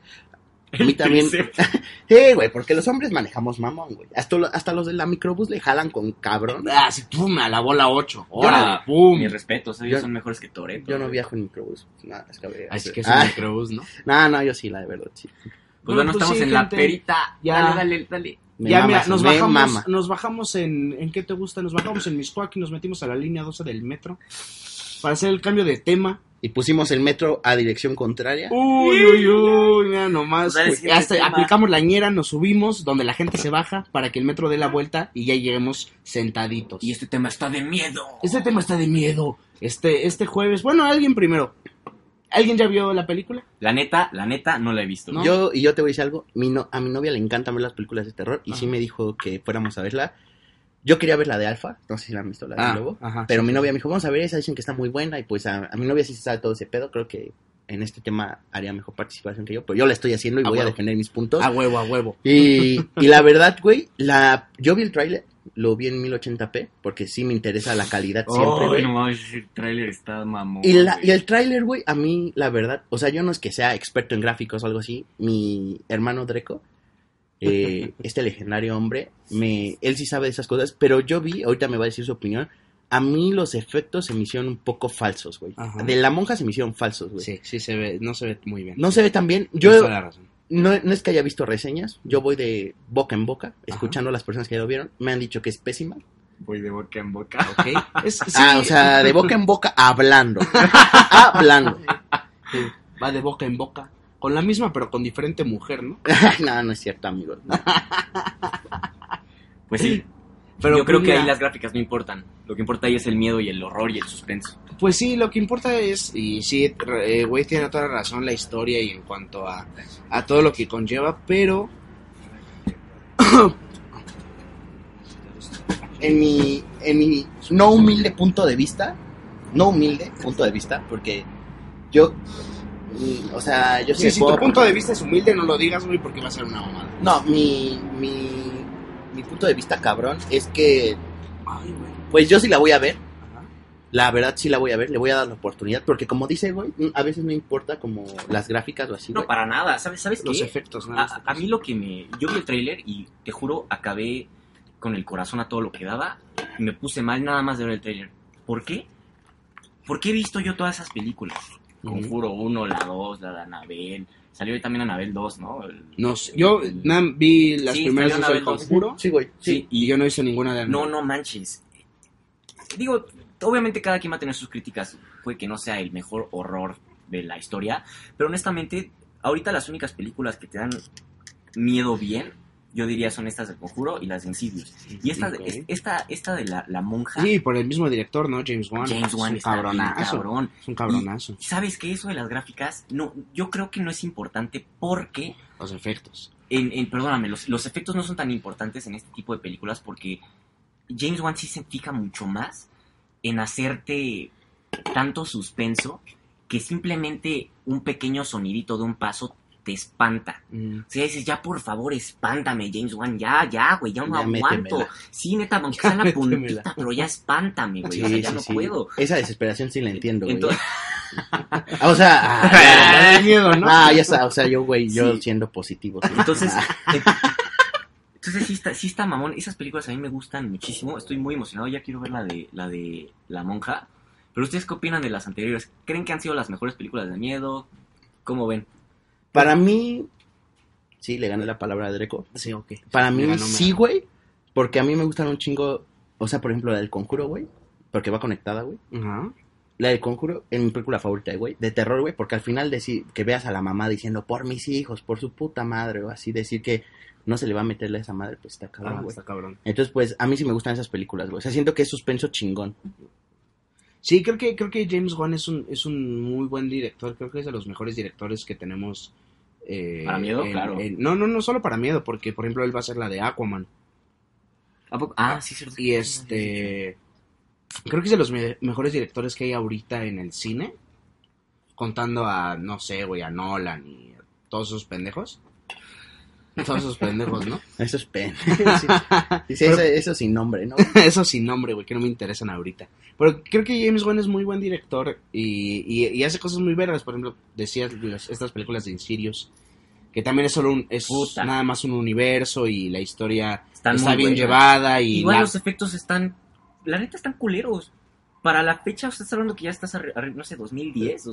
*laughs* A mí también. *laughs* Sí, güey, porque los hombres manejamos mamón, güey. Hasta, lo- hasta los de la microbús le jalan con cabrón. Ah, sí, pum, a la bola 8. Yo Órale, Ah, pum. Mis respetos, ellos Yo- son mejores que Toreto. Yo no viajo en microbús. Nada, es que, Así que es Ah, un microbús, ¿no? No, no, yo sí, la de verdad, sí. Pues Bueno, bueno, pues estamos sí, en la perita. Ya. Dale, dale, dale. Me ya, mira, nos me bajamos, mama. nos bajamos en, ¿en qué te gusta? Nos bajamos en Miscuac y nos metimos a la línea 12 del metro para hacer el cambio de tema. Y pusimos el metro a dirección contraria. Uy, uy, uy, mira nomás. Pues Hasta aplicamos la ñera, nos subimos donde la gente se baja para que el metro dé la vuelta y ya lleguemos sentaditos. Y este tema está de miedo. Este tema está de miedo. Este, este jueves, bueno, alguien primero. ¿Alguien ya vio la película? La neta, la neta, no la he visto. ¿No? Yo, y yo te voy a decir algo, mi no- a mi novia le encantan ver las películas de terror y sí Ajá. me dijo que fuéramos a verla. Yo quería ver la de Alfa, no sé si la han visto, la de Ah, Lobo. ajá, pero sí. mi novia me dijo, vamos a ver esa, dicen que está muy buena y pues a, a mi novia sí se sabe todo ese pedo, creo que en este tema haría mejor participación que yo, pero yo la estoy haciendo y A voy a defender mis puntos. A huevo, a huevo. Y, y la verdad, güey, la, yo vi el tráiler, lo vi en 1080p, porque sí me interesa la calidad siempre, Oh, güey. no ese tráiler está mamón. Y, la, y el tráiler, güey, a mí, la verdad, o sea, yo no es que sea experto en gráficos o algo así. Mi hermano Dreco, eh, este legendario hombre, me, él sí sabe de esas cosas, pero yo vi, ahorita me va a decir su opinión, a mí los efectos se me hicieron un poco falsos, güey. Ajá. De la monja se me hicieron falsos, güey. Sí, sí se ve, no se ve muy bien. No se ve tan bien. Yo toda la razón. no, no es que haya visto reseñas, yo voy de boca en boca, escuchando a las personas que ya lo vieron, me han dicho que es pésima. Voy de boca en boca. Ok. *laughs* Es- sí, Ah, o sea, de boca en boca hablando. *laughs* hablando. sí, va de boca en boca. Con la misma, pero con diferente mujer, ¿no? *laughs* no, no es cierto, amigo. *laughs* Pues sí. Pero Yo creo pues, que ahí las gráficas no importan. Lo que importa ahí es el miedo y el horror y el suspenso. Pues sí, lo que importa es, y sí, eh, güey tiene toda la razón la historia y en cuanto a, a todo lo que conlleva, pero *coughs* En mi, en mi no humilde punto de vista, no humilde punto de vista, porque yo, o sea, yo sí, sé si puedo- tu punto de vista es humilde, no lo digas, güey, porque va a ser una mamada. No, mi, mi, mi punto de vista cabrón es que Ay, güey. Pues yo sí la voy a ver. La verdad sí la voy a ver, le voy a dar la oportunidad, porque como dice, güey, a veces no importa como las gráficas o así, No, güey. para nada. ¿Sabes, ¿sabes Los qué? efectos, ¿no? A, a mí lo que me... Yo vi el tráiler y te juro, acabé con el corazón a todo lo que daba y me puse mal nada más de ver el tráiler. ¿Por qué? Porque he visto yo todas esas películas. Conjuro 1, la 2, la de Anabel. Salió también Anabel 2, ¿no? El- No sé, yo el- vi las Sí, primeras dos del conjuro Sí, güey. Sí, y yo no hice ninguna de No, no manches. Digo, obviamente cada quien va a tener sus críticas. Puede que no sea el mejor horror de la historia. Pero honestamente, ahorita las únicas películas que te dan miedo bien, yo diría son estas del Conjuro y las de Insidious. Y esta, Ok. es- esta, esta de la, la monja, Sí, por el mismo director, ¿no? James Wan. James Wan es un cabronazo. cabrón. Es un cabronazo. Y ¿Sabes qué? Eso de las gráficas, no, yo creo que no es importante porque Los efectos. en, en- perdóname, los, los efectos no son tan importantes en este tipo de películas porque James Wan sí se fija mucho más en hacerte tanto suspenso que simplemente un pequeño sonidito de un paso te espanta. Mm. O sea, dices, ya por favor, espántame, James Wan, ya, ya, güey, ya no Ya aguanto. métemela. Sí, neta, aunque sea la *laughs* Métemela. puntita, pero ya espántame, güey, Sí, o sea, sí, ya no sí. puedo. Esa desesperación sí la entiendo, güey. Entonces- *laughs* O sea, *laughs* ah, ya, miedo, ¿no? ah, ya está, o sea, yo, güey, yo siendo positivo. Entonces, Ah, entonces sí está, sí está mamón. Esas películas a mí me gustan muchísimo. Estoy muy emocionado. Ya quiero ver la de la de la monja. Pero ustedes qué opinan de las anteriores? ¿Creen que han sido las mejores películas de miedo? ¿Cómo ven? Para mí, sí, le gané la palabra a Dreco. Sí, ok. Para mí, ganó, sí, güey, porque a mí me gustan un chingo, o sea, por ejemplo, la del conjuro, güey, porque va conectada, güey. Ajá. La del conjuro es mi película favorita, güey, de terror, güey, porque al final decir que veas a la mamá diciendo por mis hijos, por su puta madre, o así decir que no se le va a meterle a esa madre, pues está cabrón, Ah, güey. está cabrón. Entonces, pues, a mí sí me gustan esas películas, güey. O sea, siento que es suspenso chingón. Sí, creo que, creo que James Wan es un, es un muy buen director. Creo que es de los mejores directores que tenemos. Eh, Para miedo, claro. no, no, no solo para miedo, porque por ejemplo él va a hacer la de Aquaman. ¿A poco? Ah, sí, cierto. Y este. Creo que es de los me- mejores directores que hay ahorita en el cine. Contando a, no sé, güey, a Nolan y a todos esos pendejos. *laughs* Todos esos pendejos, ¿no? Eso es pen. sí, sí, eso, eso sin nombre, ¿no? *laughs* Eso sin nombre, güey, que no me interesan ahorita. Pero creo que James Wan es muy buen director y, y, y hace cosas muy vergas. Por ejemplo, decías las- estas películas de Insidious, que también es solo un, es Puta. nada más un universo y la historia Están está bien buenas. llevada y Igual la- los efectos están. La neta están culeros. Para la fecha, usted está hablando que ya estás, arri- arri- no sé, 2010,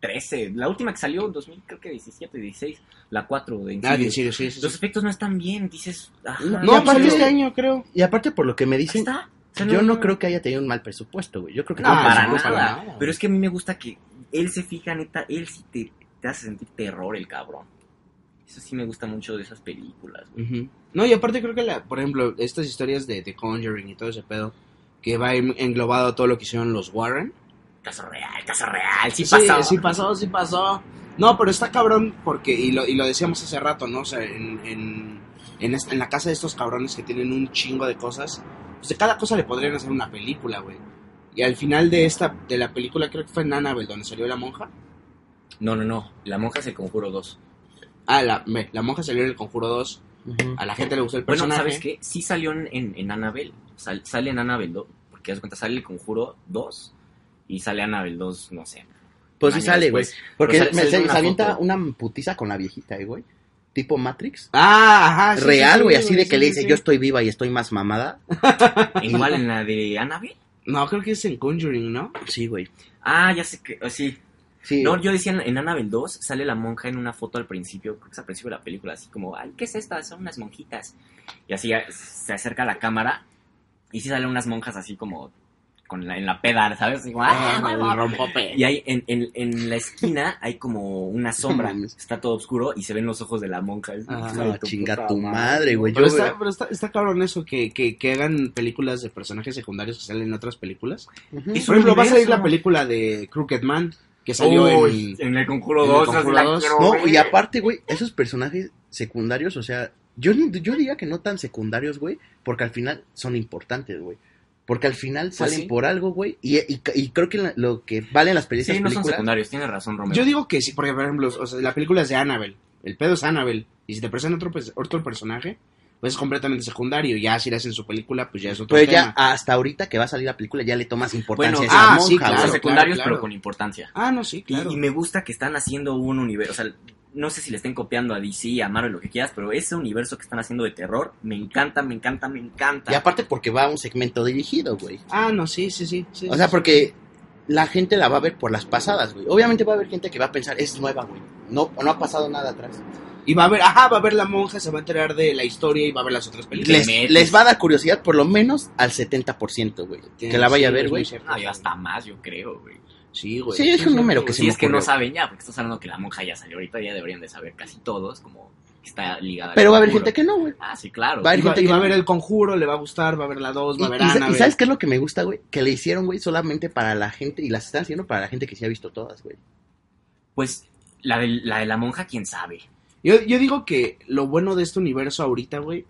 2013. La última que salió, 2000, creo que 17, 16. La 4 de Ah, de Insidious. Insidious, sí, sí, Los sí. efectos no están bien, dices. Ajá, No, No, aparte- este año, creo. Y aparte, por lo que me dicen, está. O sea, yo no creo que haya tenido un mal presupuesto, güey. Yo creo que No, Ah, para, nada. nada. Pero es que a mí me gusta que él se fija, neta, él sí te, te hace sentir terror, el cabrón. Eso sí me gusta mucho de esas películas, güey. No, y aparte creo que, la, por ejemplo, estas historias de The Conjuring y todo ese pedo, que va en- englobado a todo lo que hicieron los Warren. Caso real, caso real, sí, Sí, pasó. sí pasó, sí pasó. No, pero está cabrón porque, y lo, y lo decíamos hace rato, ¿no? O sea, en, en, en, esta- en la casa de estos cabrones que tienen un chingo de cosas, pues de cada cosa le podrían hacer una película, güey. Y al final de esta, de la película, creo que fue en Annabelle, donde salió la monja. No, no, no. La monja es el conjuro 2. Ah, la, ve, la monja salió en el Conjuro 2. Ujú. A la gente le gustó el Bueno, personaje. ¿sabes qué? Sí salió en, en, en Annabelle. Sal- sale en Annabelle 2. Porque das cuenta, sale el conjuro 2 y sale Annabelle 2, no sé. Pues sí sale, güey. Porque sale- se, una se avienta foto. una putiza con la viejita, eh, güey. Tipo Matrix. Ah, ajá. sí, Real, sí, güey, así de que le dice, yo estoy viva y estoy más mamada. *laughs* Igual en la de Annabelle. No, creo que es en Conjuring, ¿no? Sí, güey. Ah, ya sé que. oh, sí. Sí. No, yo decía en, en Annabelle 2 sale la monja en una foto al principio, creo que es al principio de la película, así como, ay, ¿qué es esta? Son unas monjitas. Y así eh, se acerca a la cámara y sí salen unas monjas así como con la, en la peda, ¿sabes? Así como, "Ah, Ah, el. Y ahí en, en, en la esquina hay como una sombra, está todo oscuro y se ven los ojos de la monja. Ah, no, chinga puta tu madre, güey. Pero Yo, está, pero está, está cabrón eso, que, que, que hagan películas de personajes secundarios que salen en otras películas. Ujú. Es Por ejemplo, va a salir la película de Crooked Man, que salió en... en el Conjuro en el 2. Conjuro así la 2. quiero No, y aparte, güey, esos personajes secundarios, o sea, yo, yo diría que no tan secundarios, güey, porque al final son importantes, güey. Porque al final Pues salen sí. por algo, güey, y, y, y creo que lo que valen las Sí, películas, no son secundarios, tienes razón, Romeo. Yo digo que sí, porque por ejemplo, o sea, la película es de Annabelle, el pedo es Annabelle, y si te presentan otro, pues, otro personaje, pues es completamente secundario. Ya si le hacen su película, pues ya es otro Pero tema. ya hasta ahorita que va a salir la película ya le tomas importancia Bueno, a esa ah, monja, sí, claro, Son secundarios, claro. pero con importancia. Ah, no, sí, Y- claro. Y, me gusta que están haciendo un universo. O sea, no sé si le estén copiando a DC, a Marvel, lo que quieras, pero ese universo que están haciendo de terror me encanta, me encanta, me encanta. Y aparte porque va a un segmento dirigido, güey. Ah, no, sí, sí, sí. sí, O sea, sí. porque la gente la va a ver por las pasadas, güey. Obviamente va a haber gente que va a pensar, es nueva, güey. No, no ha pasado nada atrás. Y va a ver, ajá, va a ver la monja, se va a enterar de la historia y va a ver las otras películas. Les, les va a dar curiosidad por lo menos al 70%, güey. Que la vaya a ver, güey. yo hasta más, yo creo, güey. Sí, güey. Sí, es un número que se Si es que no saben ya, porque estás hablando que la monja ya salió ahorita, ya deberían de saber casi todos, como está ligada. Pero va a haber gente que no, güey. Ah, sí, claro. Va a haber gente y va a que- ver el conjuro, le va a gustar, va a ver la 2, Y, va a ver sa- y sabes qué es lo que me gusta, güey? Que le hicieron, güey, solamente para la gente, y las están haciendo para la gente que sí ha visto todas, güey. Pues la de, la de la monja, quién sabe. Yo, yo digo que lo bueno de este universo ahorita, güey,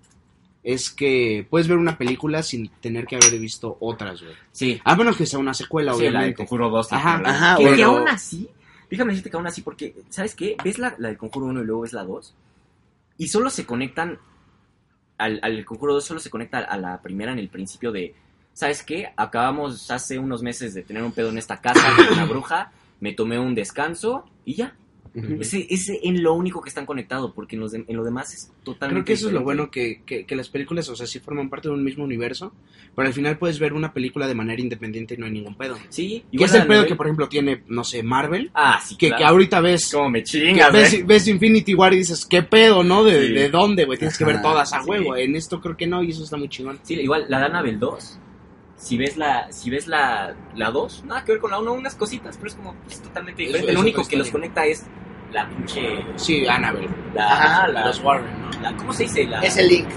es que puedes ver una película sin tener que haber visto otras, güey. Sí, A menos que sea una secuela, sí la de obviamente. Conjuro 2. Ajá, la- ajá, que, que aún así, déjame decirte que aún así, porque, ¿sabes qué? Ves la, la del Conjuro 1 y luego ves la 2, y solo se conectan, al, al Conjuro 2 solo se conecta a la primera en el principio de, ¿sabes qué? Acabamos hace unos meses de tener un pedo en esta casa con *coughs* una bruja, me tomé un descanso y ya. Ese es en lo único que están conectados, porque en, los de- en lo demás es totalmente Creo que eso es lo bueno que, que, que las películas, o sea, sí forman parte de un mismo universo, pero al final puedes ver una película de manera independiente y no hay ningún pedo. Sí, Que igual es el pedo que, por ejemplo, tiene, no sé, Marvel, Ah, sí, que, claro. que ahorita ves, Como me chingas, ves, ¿eh? ves Infinity War y dices, ¿qué pedo, no? ¿De, Sí. de dónde, güey? Tienes que ver todas a sí. huevo. En esto creo que no, y eso está muy chingón. Sí, igual la de Annabelle 2. Si ves la si ves la la 2, nada que ver con la 1, unas cositas, pero es como pues, totalmente Eso- diferente. eso lo único que los conecta es la pinche Sí, Annabelle. la, Ajá, la, Los Warren, ¿no? la- ¿cómo se dice? La, Es el link.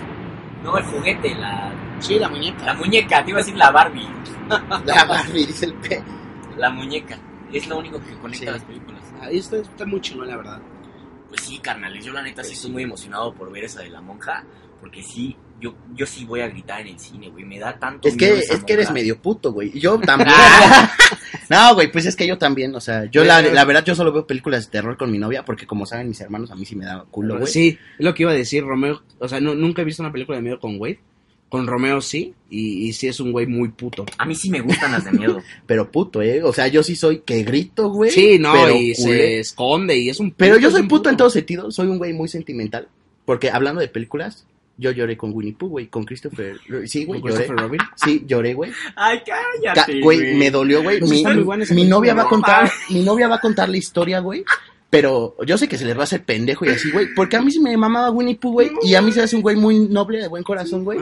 No, el juguete, la, Sí, la muñeca. la muñeca, te iba a decir la Barbie, *laughs* La Barbie, dice el P. la muñeca. Es lo único que conecta Sí. las películas. Ahí está, está muy chingón, la verdad. Pues sí, carnales, yo la neta sí Pues estoy sí. muy emocionado por ver esa de la monja, porque sí, yo, yo sí voy a gritar en el cine, güey, me da tanto Es que, miedo es que eres medio puto, güey. Yo *laughs* también. *laughs* no, güey, pues es que yo también, o sea, yo la, la verdad, yo solo veo películas de terror con mi novia porque como saben mis hermanos, a mí sí me da culo, güey. Sí, es lo que iba a decir, Romeo. O sea, no, nunca he visto una película de miedo con Wade. Con Romeo sí, y, y sí es un güey muy puto. A mí sí me gustan las de miedo. *laughs* Pero puto, eh. O sea, yo sí soy que grito, güey. sí, no, pero y culé. se esconde y es un Pero yo soy un puto en todo sentido, soy un güey muy sentimental. Porque hablando de películas, yo lloré con Winnie Pooh, güey, con Christopher. Sí, güey, ¿Con lloré. Christopher Robin? Sí, lloré, güey. Ay, cállate, Güey, me dolió, güey. Mi, mi novia va a contar, mi novia va a contar la historia, güey. Pero yo sé que se les va a hacer pendejo y así, güey. Porque a mí sí me mamaba Winnie Pooh, güey. Y a mí se hace un güey muy noble, de buen corazón, güey.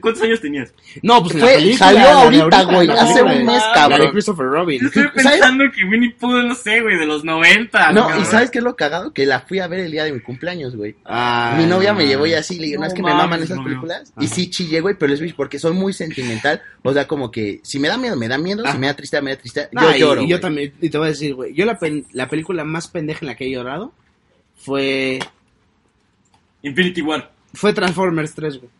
¿Cuántos años tenías? No, pues Fue- la película. salió ahorita, güey, hace un mes, La cabrón. de Christopher Robin. Estoy ¿Sabes? pensando que Winnie Pooh, no sé, güey, de los 90. No, cabrón. y ¿sabes qué es lo cagado? Que la fui a ver el día de mi cumpleaños, güey. Ah, Mi novia me llevó y así, le digo, no, No es que me maman esas películas. Ajá. Y sí chillé, güey, pero es porque soy muy sentimental. O sea, como que si me da miedo, me da miedo. Si Ajá. me da tristeza, me da tristeza. Yo y- lloro. Y, yo también, y te voy a decir, güey, yo la, película más pendeja en la que he llorado fue, Infinity War. fue Transformers 3, güey.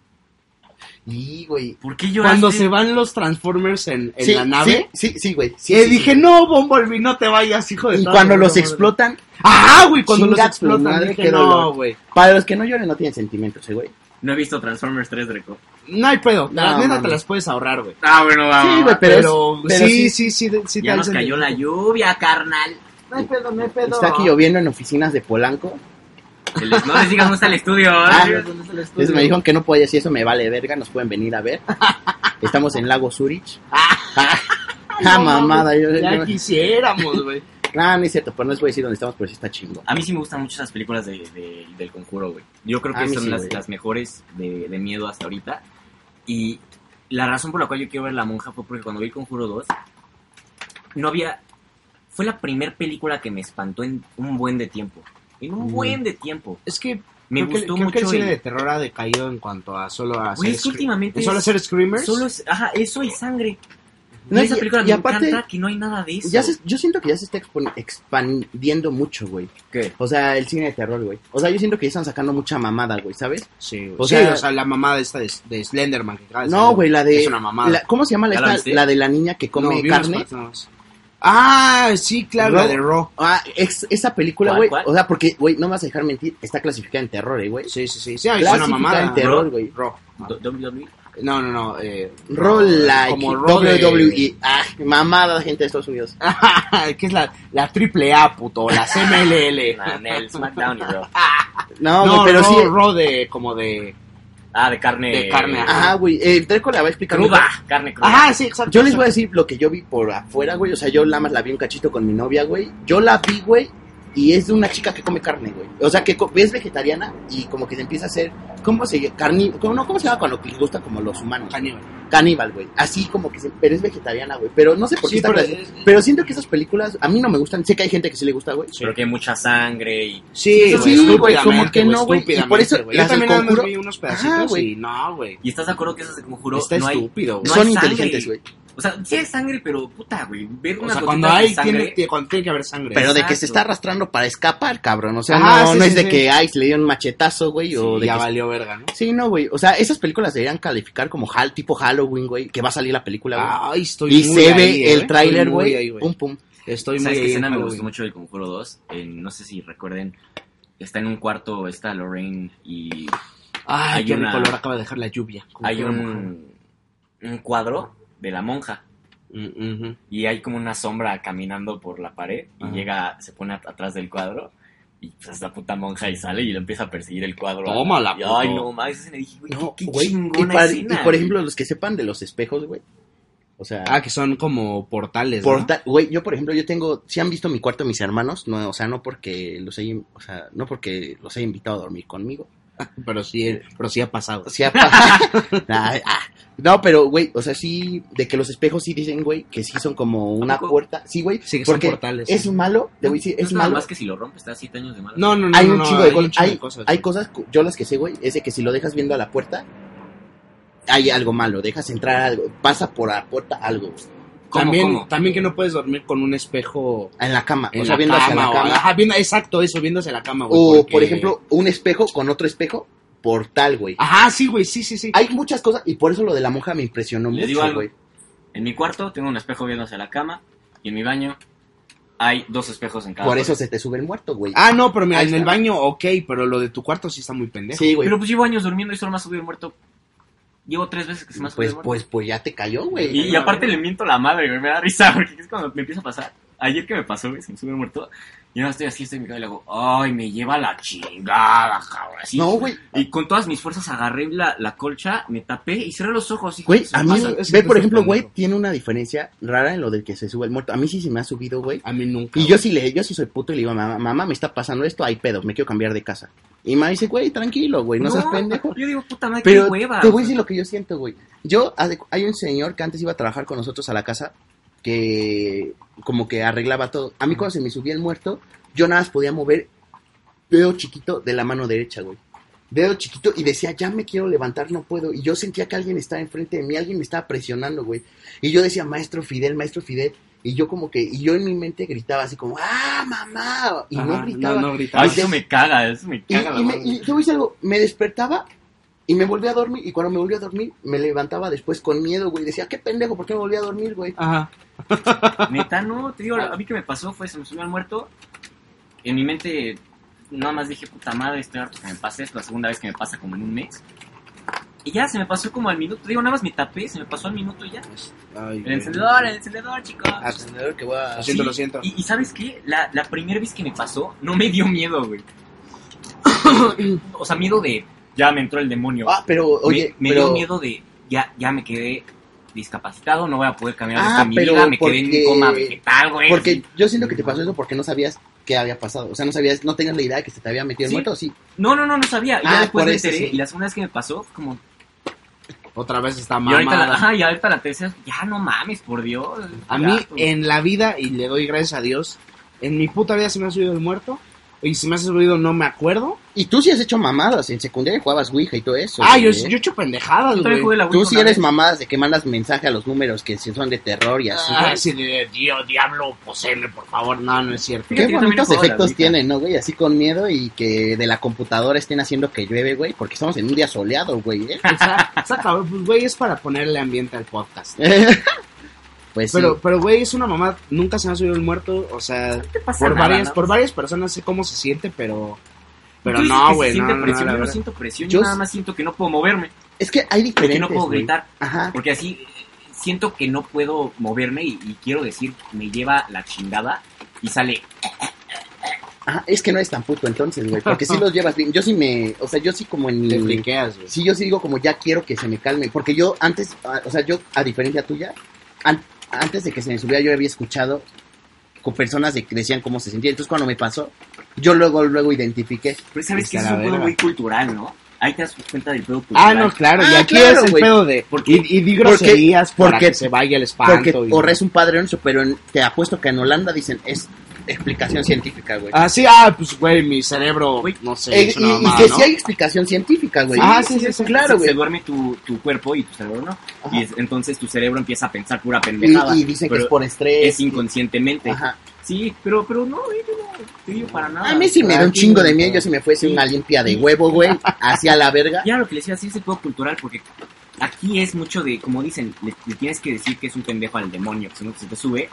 Y, güey. ¿Por qué lloraste? Cuando se van los Transformers en, en Sí, la nave, Sí, sí, sí, güey. Sí, y sí, dije, no, Bumblebee, no te vayas, hijo de Y cuando los madre". explotan, ¡Ah, güey! Cuando los explotan, madre, dije, no, dolor. güey. para los que no lloren, no tienen sentimientos, eh, güey. No he visto Transformers 3, Dreco. No hay pedo, No, la neta mames. te las puedes ahorrar, güey. Ah, bueno, vamos. Sí, güey, pero, Pero, pero sí, sí, sí, sí, Ya nos cayó la lluvia, carnal. No hay pedo, no hay pedo. Está aquí lloviendo en oficinas de Polanco. El- No les digas dónde está el estudio. Ah, ¿eh? ¿Dónde está el estudio? Entonces me dijeron que no podía decir eso, me vale verga, nos pueden venir a ver. *laughs* Estamos en Lago Zurich. Ah, No, mamada. Yo, Ya yo- quisiéramos, güey. No, *laughs* no es cierto, pero no les voy a decir dónde estamos, pero sí está chingo. A mí sí me gustan mucho esas películas de, de- del conjuro, güey. Yo creo que son sí, las, las mejores de, de miedo hasta ahorita. Y la razón por la cual yo quiero ver La Monja fue porque cuando vi el conjuro 2, no había... Fue la primer película que me espantó en un buen de tiempo. En un Mm. buen de tiempo. Es que Me creo, que, gustó creo mucho. que el cine de terror ha decaído en cuanto a solo a hacer es que últimamente en solo es- hacer screamers. Solo es, ajá, eso y sangre. No, y esa película y me aparte, encanta que no hay nada de eso. Ya se- yo siento que ya se está expandiendo mucho, güey. ¿Qué? O sea, el cine de terror, güey. O sea, yo siento que ya están sacando mucha mamada, güey, ¿sabes? Sí, güey. O Sí, sea- o sea, la mamada esta de, de Slenderman que de No, güey, la de... Es una mamada. la- ¿Cómo se llama la, ¿Ya la esta- la de la niña que come No, carne? Ah, sí, claro, la de Raw. Ah, es- esa película, ¿Cuál, güey. cuál? O sea, porque, güey, no me vas a dejar mentir. Está clasificada en terror, eh, güey. Sí, sí, sí. Sí, es una Clasificada mamada. en terror, güey. Raw. Do- WWE. No, no, no. Eh, Raw like como Raw de- WWE. Ah, mamada, gente de Estados Unidos. *laughs* que es la, la triple A, puto, la CMLL. Nah, en el SmackDown y Raw. No, güey, pero sí. Raw de, como de... Ah, de carne. De carne, Ajá, güey. Eh, Treco la va a explicar. Cruda. mejor. Carne cruda. Ajá, sí, exacto. Yo les voy a decir lo que yo vi por afuera, güey. O sea, yo nada más la vi un cachito con mi novia, güey. Yo la vi, güey. Y es de una chica que come carne, güey. O sea, que co- es vegetariana y como que se empieza a hacer. ¿Cómo se llama? Carni... ¿Cómo, no, ¿Cómo se llama cuando les gusta como los humanos? Caníbal. Caníbal, güey. Así como que se... Pero es vegetariana, güey. Pero no sé por qué Sí, está pero es- Pero siento que esas películas a mí no me gustan. Sé que hay gente que sí le gusta, güey. Pero que hay mucha sangre y. Sí, Sí, güey, güey, como que no, güey, y por eso Yo también nada más vi unos pedacitos güey. y no, güey. ¿Y estás de acuerdo que esas de conjuro Está no hay? estúpido, güey. no Son hay inteligentes, güey. O sea, sí hay sangre, pero puta, güey. Ver O unas sea, gotitas cuando hay, sangre, tiene, tiene- cuando tiene que haber sangre. Pero de que se está arrastrando para escapar, cabrón. O sea, no, sí, no sí, es de sí. que, ay, se le dio un machetazo, güey. o Sí, de ya que valió verga, ¿no? Sí, no, güey. O sea, esas películas deberían calificar como hal, tipo Halloween, güey, que va a salir la película, güey. Ay, estoy y muy se ve eh. el tráiler, muy güey. Pum, pum. Estoy muy ¿Sabes qué ahí. escena en me gustó mucho del Conjuro 2? En- no sé si recuerden. Está en un cuarto, está Lorraine y Ay, Hay qué una- rico acaba de dejar la lluvia. Hay un, un cuadro de la monja. Mm, ujú. Y hay como una sombra caminando por la pared y Ajá. llega, se pone at- atrás del cuadro. Y pues es la puta monja y sale y lo empieza a perseguir el cuadro. Tómala, Y, Ay, no, más esa dije, güey, No, qué, qué güey. Y, chingona par- escena, y por güey. ejemplo, los que sepan de los espejos, güey. O sea, Ah, que son como portales, ¿no? porta- güey, yo por ejemplo, yo tengo, si han visto mi cuarto mis hermanos, no, o sea, no porque los haya, o sea, no porque los haya invitado a dormir conmigo. *laughs* Pero sí, pero sí ha pasado. *laughs* *laughs* Ah, ah. no, pero güey, o sea, sí, de que los espejos sí dicen, güey, que sí son como una puerta. Sí, güey, Sí, que son porque portales. es sí. malo, te voy a decir, No es nada malo. más que si lo rompes, te da 7 años de malo. No, no, no. hay no, un no, chingo de, hay cosas. un chingo Hay, de cosas. hay cosas, yo las que sé, güey, es de que si lo dejas viendo a la puerta, hay algo malo, dejas entrar algo, pasa por la puerta algo, ¿Cómo, también, cómo? también que no puedes dormir con un espejo en la cama, en o sea, la viendo hacia cama. la o- cama. ajá, viendo, exacto, eso, viendo hacia la cama, güey. o, porque- por ejemplo, un espejo con otro espejo, portal, güey. Ajá, sí, güey, sí, sí, sí. Hay muchas cosas, y por eso lo de la monja me impresionó Les mucho, algo. güey. En mi cuarto tengo un espejo viendo hacia la cama y en mi baño hay dos espejos en cada Por eso se te sube el muerto, güey. Ah, no, pero mira, Ahí en el baño, ok, pero lo de tu cuarto sí está muy pendejo. sí, güey. Pero pues llevo años durmiendo y solo me ha subido el muerto. Llevo tres veces que se me ha Pues, muerto. pues, pues ya te cayó, güey. y, y aparte le miento la madre, güey. Me da risa *laughs* porque es cuando me empieza a pasar. Ayer que me pasó, güey, se me sube el muerto. Y ahora estoy así, estoy en mi cama y le hago, ay, me lleva la chingada, cabrón. Así. No, güey. Y con todas mis fuerzas agarré la, la colcha, me tapé y cerré los ojos. y Güey, me a mí, pasa. ve, por ejemplo, güey, tiene una diferencia rara en lo del que se sube el muerto. A mí sí se me ha subido, güey. A mí nunca. Y yo sí le, yo sí soy puto y le digo, mamá, mamá, me está pasando esto, hay pedo, me quiero cambiar de casa. Y mamá dice, güey, tranquilo, güey, no, seas pendejo. Yo digo, puta madre, Pero qué hueva. te voy a decir lo que yo siento, güey. Yo, hay un señor que antes iba a trabajar con nosotros a la casa que como que arreglaba todo. A mí cuando se me subía el muerto, yo nada más podía mover dedo chiquito de la mano derecha, güey. Dedo chiquito y decía, ya me quiero levantar, no puedo. Y yo sentía que alguien estaba enfrente de mí, alguien me estaba presionando, güey. Y yo decía, maestro Fidel, maestro Fidel. Y yo como que, y yo en mi mente gritaba así como, ah, mamá. Y no Ajá, gritaba. No, no gritaba. Ay, eso me caga, eso me Y, caga. la y me, y a decir algo, me despertaba y me volví a dormir. Y cuando me volví a dormir, me levantaba después con miedo, güey. Decía, qué pendejo, ¿por qué me volví a dormir, güey? Ajá. *laughs* Neta, no, te digo, a mí que me pasó fue, se me subió al muerto. En mi mente, nada más dije, puta madre, estoy harto que me pase esto. La segunda vez que me pasa como en un mes. Y ya, se me pasó como al minuto. Digo, nada más me tapé, se me pasó al minuto y ya. Ay, El encendedor, el encendedor, chicos. Ascendedor que voy a... Lo siento, Sí, lo siento. Y, y ¿sabes qué? La, la primera vez que me pasó, no me dio miedo, güey. *coughs* o sea, miedo de, ya me entró el demonio. Ah, pero, oye, me, me pero... dio miedo de, ya, ya me quedé discapacitado, no voy a poder caminar Ah, hasta mi pero vida, me quedé en mi coma vegetal, güey. Porque yo siento que te pasó eso porque no sabías qué había pasado. O sea, no sabías, no tenías la idea de que se te había metido el muerto, sí. No, no, no, no sabía. Ah, ya después por me eso enteré, sí. y la segunda vez que me pasó, fue como, Otra vez está y ahorita, la, mamada. ajá, y ahorita la tercera, ya no mames, por Dios. A ya, mí, en la vida, y le doy gracias a Dios, en mi puta vida se me ha subido el muerto. Y si me ha subido, no me acuerdo. Y tú sí has hecho mamadas. En secundaria jugabas Ouija y todo eso. ah, yo, güey, ¿eh? yo he hecho pendejadas, güey. jugué la Tú sí eres vez. mamadas de que mandas mensaje a los números que si son de terror y así. Ah, sí, de Dios, diablo, poseeme, por favor. No, no es cierto. Qué bonitos efectos tienen, ¿no, güey? Así con miedo y que de la computadora estén haciendo que llueve, güey. Porque estamos en un día soleado, güey, ¿eh? O sea, o sea, cabrón, pues, güey, es para ponerle ambiente al podcast. *laughs* Pues Pero, sí. pero, güey, es una mamá. Nunca se me ha subido el muerto. O sea, te pasa por nada, varias, ¿no? por varias personas sé cómo se siente, pero. Pero no, que güey. No, no, presión, yo no siento presión, Yo yo nada más siento que no puedo moverme, Es que hay que diferentes. no puedo gritar, Ajá. porque así siento que no puedo moverme y, y quiero decir, me lleva la chingada y sale Ajá, es que no es tan puto entonces, güey, porque si los llevas bien. Yo sí me, o sea, yo sí como en Te mi... friqueas, güey. Sí, yo sí digo como ya quiero que se me calme, porque yo antes, ah, o sea, yo a diferencia tuya, antes de que se me subiera yo había escuchado con personas de que decían cómo se sentía. Entonces cuando me pasó, yo luego luego identifiqué. Pero sabes Está que es un pedo muy cultural, ¿no? Ahí te das cuenta del pedo Ah, cultural. no, claro. y Ah, aquí claro, es el güey. pedo de. Porque- y, y di porque- groserías para porque- que se vaya el espanto. Porque y- o es un padre pero en- te apuesto que en Holanda dicen es explicación científica, güey. Ah, sí, ah, pues, güey, mi cerebro, Güey, no sé, Eh, y, y que ¿no? sí hay explicación científica, güey. Ah, sí, sí, sí, claro, se, güey. se duerme tu, tu cuerpo y tu cerebro no. Ajá. Y es- entonces tu cerebro empieza a pensar pura Y, pendejada. y dicen que es por estrés. es inconscientemente. Ajá. Sí, pero, pero no, yo no para nada. A mí sí me da un chingo de güey, miedo. Yo si me fuese Sí. una limpia de huevo, güey, hacia la verga. Ya lo que les decía, sí es el pedo cultural, porque aquí es mucho de, como dicen, le, le tienes que decir que es un pendejo al demonio, que si no se te sube.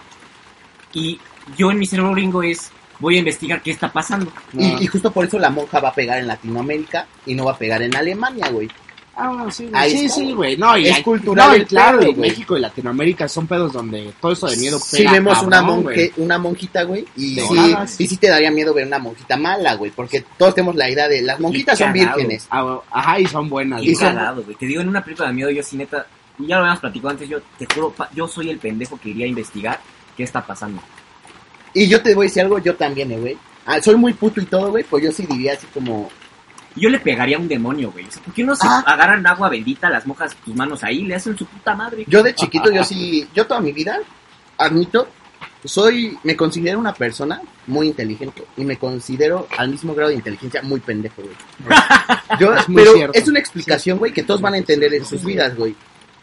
Y yo en mi cerebro gringo es, voy a investigar qué está pasando. Y, y justo por eso la monja va a pegar en Latinoamérica y no va a pegar en Alemania, güey. Ah, sí, güey. Sí, está. sí, güey. No, y Es hay- cultural no, el claro, pedo, y güey. México y Latinoamérica son pedos donde todo eso de miedo Si pega vemos una, monje, una monjita, güey, y sí, y sí te daría miedo ver una monjita mala, güey, porque todos tenemos la idea de las monjitas son vírgenes. Ah, Ajá, y son buenas. Y Y son-. Te digo, en una película de miedo, yo sí neta, y ya lo habíamos platicado antes, yo te juro, yo soy el pendejo que iría a investigar qué está pasando. Y yo te voy a decir algo, yo también, eh, güey. Ah, soy muy puto y todo, güey, pues yo sí diría así como... Yo le pegaría a un demonio, güey. O sea, ¿Por qué no se Ah. agarran agua bendita, las mojas tus manos ahí, le hacen su puta madre? Yo de chiquito, yo sí, yo toda mi vida, admito, soy, me considero una persona muy inteligente y me considero al mismo grado de inteligencia muy pendejo, güey. *laughs* Yo, Es muy pero cierto. es una explicación, güey, que todos van a entender en sus vidas, güey.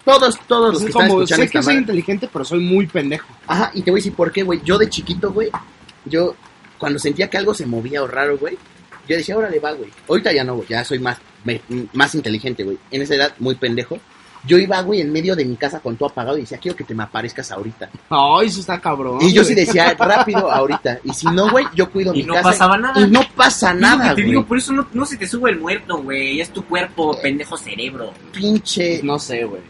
Todos, todos los Es que están como, escuchando sé que esta soy madre- inteligente, pero soy muy pendejo. Ajá, y te voy a decir por qué, güey. Yo de chiquito, güey, yo cuando sentía que algo se movía o raro, güey, yo decía, órale, va, güey. Ahorita ya no, güey, ya soy más, me- más inteligente, güey. En esa edad, muy pendejo. Yo iba, güey, en medio de mi casa con todo apagado y decía, quiero que te me aparezcas ahorita. Ay, eso está cabrón. y yo sí decía, *laughs* rápido, ahorita. Y si no, güey, yo cuido Y mi no casa. pasaba nada. Y no pasa lo que nada, te güey. digo, por eso no, no se te sube el muerto, güey. Es tu cuerpo, pendejo cerebro. Pinche. No sé, güey.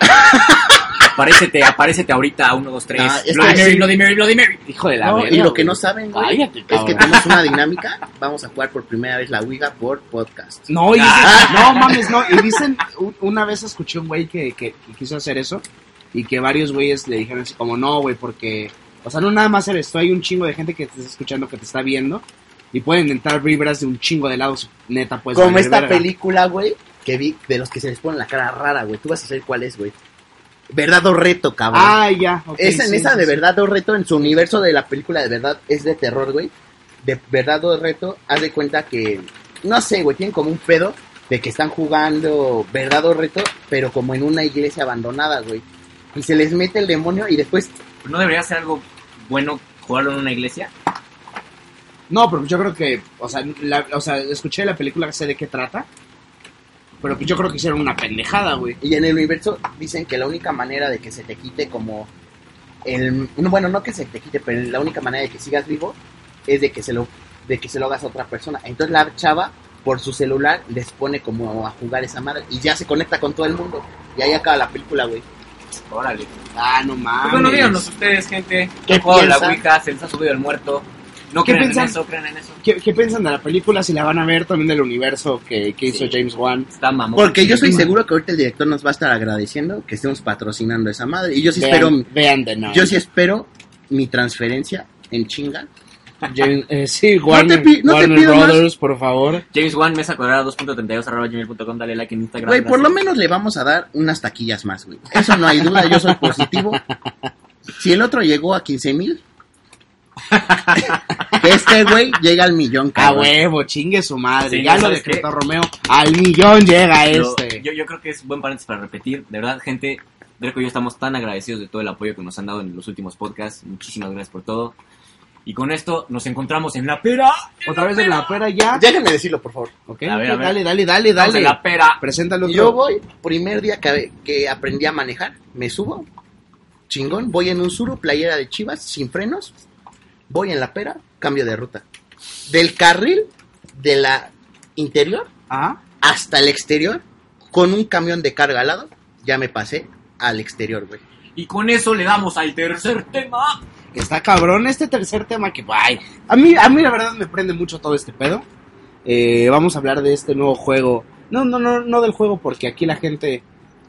*laughs* Aparécete, aparécete ahorita 1, 2, 3. Ah, es Bloody que Mary, sí. Bloody Mary, Bloody Mary. Hijo de la No, verga, y lo que güey. no saben, güey, Cállate, es que cabrón. tenemos una dinámica. Vamos a jugar por primera vez la Ouija por podcast. No, y Ah. no mames, no. Y dicen, u- una vez escuché un güey que, que, que quiso hacer eso y que varios güeyes le dijeron así como, no, güey, porque, o sea, no nada más eres tú, hay un chingo de gente que te está escuchando, que te está viendo y pueden entrar vibras de un chingo de lados, neta, pues. Como valer esta verga. película, güey, que vi de los que se les pone la cara rara, güey. Tú vas a saber cuál es, güey. Verdad o reto, cabrón. Ah, ya. ok, esa, en esa sí, de sí. verdad o reto, en su universo de la película de verdad, es de terror, güey. De verdad o reto, haz de cuenta que, no sé, güey, tienen como un pedo de que están jugando verdad o reto, pero como en una iglesia abandonada, güey. Y se les mete el demonio y después, ¿No debería ser algo bueno jugarlo en una iglesia? No, pero yo creo que, o sea, la- o sea, escuché la película, sé de qué trata, pero pues yo creo que hicieron una pendejada, güey. y en el universo dicen que la única manera de que se te quite como el, no, bueno, no que se te quite, pero la única manera de que sigas vivo es de que se lo, de que se lo hagas a otra persona. Entonces la chava, por su celular, les pone como a jugar esa madre y ya se conecta con todo el mundo. Y ahí acaba la película, güey. Órale. Ah, no mames. Pues bueno, díganos ustedes, gente. ¿Qué ¿Qué juego la? Ouija? ¿Se les ha subido el muerto? ¿No ¿Qué creen piensan? en eso? ¿Creen en eso? ¿Qué, qué piensan de la película? Si la van a ver también del universo que, que hizo Sí. James Wan. Está mamón. Porque yo estoy seguro que ahorita el director nos va a estar agradeciendo que estemos patrocinando esa madre. Y yo sí espero, Vean, vean de nuevo. yo sí espero mi transferencia en chinga. James- eh, sí, Warner, pi- no te Warner pido más. Brothers, por favor. James Wan, mesa cuadrada 2.32 arroba gmail.com. Dale like en Instagram. Güey, por lo menos le vamos a dar unas taquillas más, güey. Eso no hay duda, yo soy positivo. *laughs* Si el otro llegó a 15 mil, *laughs* este güey llega al millón, A cabrón. huevo, chingue su madre. Sí, ya lo ¿sabes decretó? Romeo. Al millón llega Yo, este. yo, yo creo que es buen paréntesis para repetir. De verdad, gente, Dreco y yo estamos tan agradecidos de todo el apoyo que nos han dado en los últimos podcasts. Muchísimas gracias por todo. Y con esto nos encontramos en la pera. Otra vez en la pera ya. Déjenme decirlo, por favor. Ok, A ver, ok, a ver. dale, dale, dale, dale. en la pera. Preséntalo. Yo voy, primer día que, que aprendí a manejar, me subo chingón. Voy en un suru, playera de chivas, sin frenos. Voy en la pera, cambio de ruta. Del carril de la interior Ah, hasta el exterior, con un camión de carga al lado, ya me pasé al exterior, güey. Y con eso le damos al tercer tema. está cabrón este tercer tema que, ay, a mí, a mí la verdad me prende mucho todo este pedo. Eh, vamos a hablar de este nuevo juego. No, no, no, no del juego porque aquí la gente,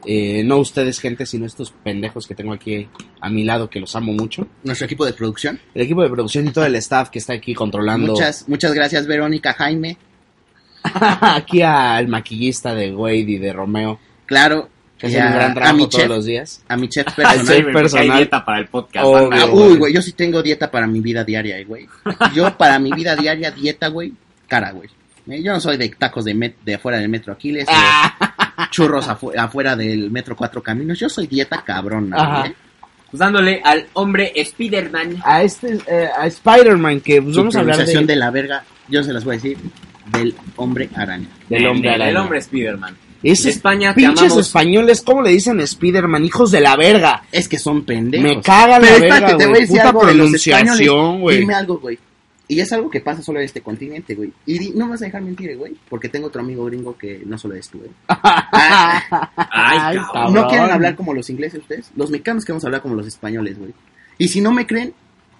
eh, no ustedes gente, sino estos pendejos que tengo aquí a mi lado que los amo mucho. Nuestro equipo de producción. El equipo de producción y todo el staff que está aquí controlando. Muchas, muchas gracias, Verónica, Jaime. *laughs* aquí al maquillista de Wade y de Romeo, Claro. que y hacen un a- gran trabajo mi todos chef, los días. a mi chef *laughs* Al personal. chef personal. Hay dieta para el podcast. Obvio. Ah, uy, güey, yo sí tengo dieta para mi vida diaria, eh, güey. Yo para mi vida diaria, dieta, güey, cara, güey. Eh, Yo no soy de tacos de, met- de afuera del metro Aquiles, Ah, churros afu- afuera del metro Cuatro Caminos. Yo soy dieta cabrona. ¿eh? Pues dándole al hombre Spiderman. a este, eh, a Spider-Man, que pues, vamos a hablar de, pronunciación de la verga, yo se las voy a decir, del hombre araña. del hombre Del- del araña. hombre Spiderman. Esos España, te pinches amamos. españoles, ¿cómo le dicen Spider-Man? Hijos de la verga. Es que son pendejos. Me caga la Pero verga, espérate, te voy a güey. decir Puta algo de los pronunciación, españoles. güey. Dime algo, güey. Y es algo que pasa solo en este continente, güey. Y di- no me vas a dejar mentir, eh, güey. Porque tengo otro amigo gringo que no solo es tú, güey. Ah, Ay, cabrón. ¿No quieren hablar como los ingleses ustedes? Los mexicanos queremos hablar como los españoles, güey. Y si no me creen,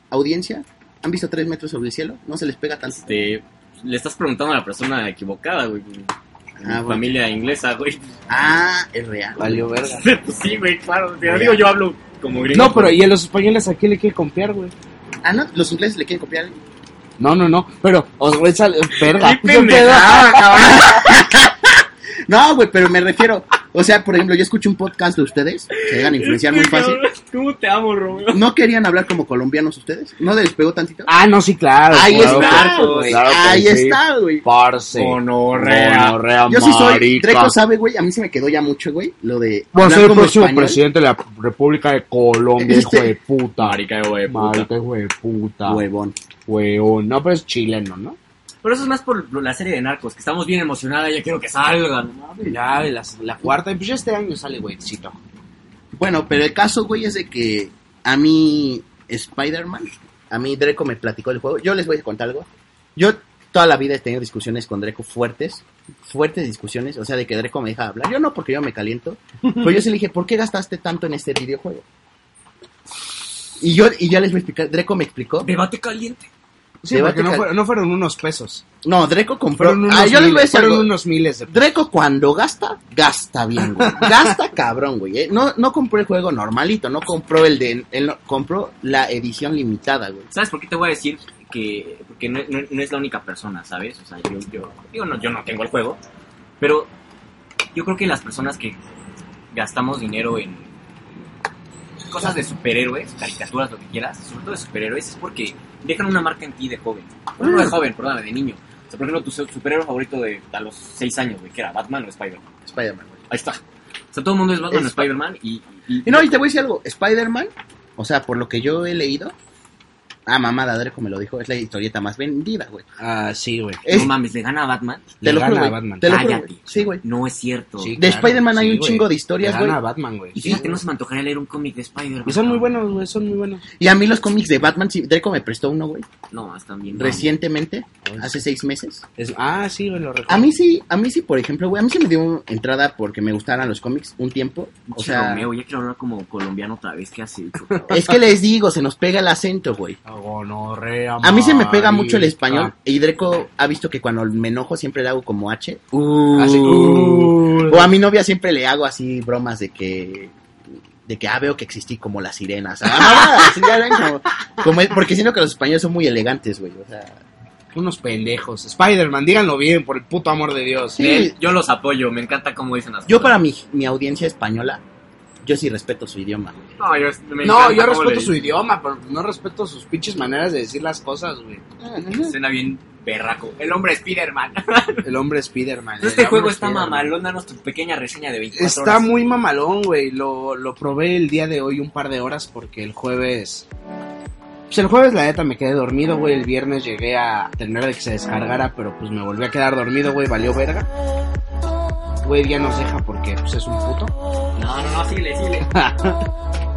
audiencia, ¿han visto tres metros sobre el cielo? No se les pega tanto. Este, le estás preguntando a la persona equivocada, güey. Ah, bueno. familia inglesa, güey. Ah, es real. Valió verga. *laughs* Pues sí, güey, claro. Te digo, yo hablo como gringo. No, pero ¿y a los españoles a quién le quiere copiar, güey? Ah, no, los ingleses le quieren copiar. No, no, no. Pero, os voy a sal- verga. ¡Qué *laughs* pendejada, cabrón! *laughs* No, güey, pero me refiero. O sea, por ejemplo, yo escucho un podcast de ustedes, se llegan a influenciar muy fácil. ¿Cómo te amo, Romeo? ¿No querían hablar como colombianos ustedes? ¿No les pegó tantito? Ah, no, sí, claro. Ahí claro está, güey. claro Ahí sí. está, güey. Parce. Gonorrea. Gonorrea, Yo sí soy. marica. Dreco sabe, güey. A mí se me quedó ya mucho, güey. Lo de. Voy a ser el próximo español. presidente de la República de Colombia, Este- hijo de puta. Marica, güey, puta. Marica, hijo de puta. Huevón. Huevón. No, pero es chileno, ¿no? Pero eso es más por la serie de Narcos, que estamos bien emocionadas, ya quiero que salgan. Ya, la, la cuarta. Pues ya este año sale, güeycito. Bueno, pero el caso, güey, es de que a mí Spider-Man, a mí Dreco me platicó el juego. Yo les voy a contar algo. Yo toda la vida he tenido discusiones con Dreco fuertes, fuertes discusiones, o sea, de que Dreco me deja hablar. Yo no, porque yo me caliento. Pero yo sí le dije, ¿por qué gastaste tanto en este videojuego? Y yo, y ya les voy a explicar. Dreco me explicó. Debate caliente. Sí, porque no, fueron, no fueron unos pesos. No, Dreco compró. Fueron unos, Ah, yo les voy a miles, decir fueron algo. unos miles de pesos. Dreco cuando gasta, gasta bien, güey. *laughs* Gasta cabrón, güey. ¿eh? No, no compró el juego normalito, no compró el de... Él no- compró la edición limitada, güey. ¿Sabes por qué te voy a decir que porque no, no- no es la única persona, ¿sabes? O sea, yo, yo, digo, no, yo no tengo el juego, pero yo creo que las personas que gastamos dinero en cosas de superhéroes, caricaturas, lo que quieras, sobre todo de superhéroes, es porque dejan una marca en ti de joven. Bueno, no de joven, perdóname, de niño. O sea, por ejemplo, tu su- superhéroe favorito de a los 6 años, güey, que era Batman o Spider-Man. Spider-Man, güey. Ahí está. O sea, todo el mundo es Batman o Spider-Man y, y- Y no, y te voy a decir algo. Spider-Man, o sea, por lo que yo he leído... Ah, mamada, Dreco me lo dijo. Es la historieta más vendida, güey. Ah, sí, güey. Es- no mames, le gana a Batman. Te Le lo gana juro, a. Batman. Te lo juro, Cállate. Sí, güey. No es cierto. Sí, De claro, Spider-Man hay sí, un güey. chingo de historias, Le güey. gana a Batman, güey. Y fíjate, no se me antojaría leer un cómic de Spider-Man. Y son muy buenos, güey, son muy buenos. Y a mí los cómics de Batman, sí, Dreco me prestó uno, güey. No, están bien. Recientemente, hace seis meses. Es- ah, sí, güey, lo recuerdo. A mí sí, a mí sí, por ejemplo, güey, a mí sí me dio entrada porque me gustaran los cómics un tiempo. O sea, Romeo, ya quiero hablar como colombiano otra vez. ¿Qué has hecho? *laughs* es que les digo, se nos pega el acento, güey. A mí se me pega mucho el español. Y Dreco ha visto que cuando me enojo siempre le hago como H. Así, Uh. uh. O a mi novia siempre le hago así bromas de que de que ah, veo que existí como las sirenas. Ah, así ya ven, como- como- porque siento que los españoles son muy elegantes, güey. O sea, Unos pendejos. Spider-Man, díganlo bien, por el puto amor de Dios. Sí. Eh, yo los apoyo, me encanta cómo dicen las yo cosas. para mi, mi audiencia española, yo sí respeto su idioma. güey. No, yo, me No, encanta yo cómo respeto su idioma, pero no respeto sus pinches maneras de decir las cosas, güey. Suena bien perraco. El hombre Spider-Man. *laughs* El hombre Spider-Man. Este juego está mamalón, danos tu pequeña reseña de 24 Está horas. muy mamalón, güey. Lo, lo probé el día de hoy un par de horas porque el jueves... Pues el jueves la neta me quedé dormido, güey. El viernes llegué a terminar de que se descargara, pero pues me volví a quedar dormido, güey. Valió verga. Güey, ya nos deja porque pues es un puto. No, no, no, síguele, síguele. *laughs*